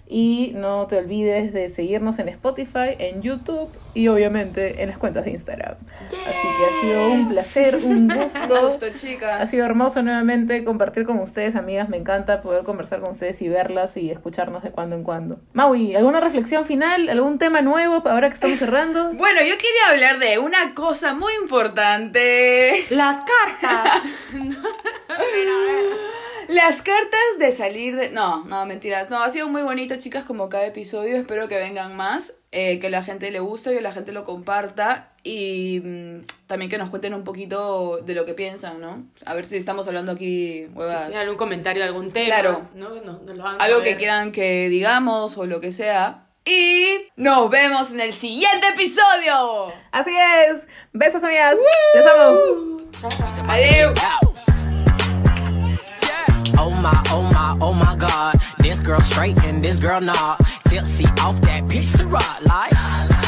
Y no te olvides de seguirnos en Spotify, en YouTube y obviamente en las cuentas de Instagram. Así que ha sido un placer, un gusto. Gusto, chicas. Ha sido hermoso nuevamente compartir con ustedes, amigas. Me encanta poder conversar con ustedes y verlas y escucharnos de cuando en cuando. Maui, ¿alguna reflexión final? ¿Algún tema nuevo ahora que estamos cerrando? Bueno, yo quería hablar de una cosa muy importante. Las cartas. Las cartas de salir de... No, no, mentiras. No, ha sido muy bonito, chicas, como cada episodio. Espero que vengan más, eh, que la gente le guste, que la gente lo comparta y mm, también que nos cuenten un poquito de lo que piensan, ¿no? A ver si estamos hablando aquí, Si huevas. tienen algún comentario, algún tema, Claro. ¿no? Lo hagan Algo que quieran que digamos o lo que sea. Y nos vemos en el siguiente episodio. Así es. Besos, amigas. Les amo. Adiós. Oh my, oh my, oh my god. This girl straight and this girl not. Tipsy off that picture rock like.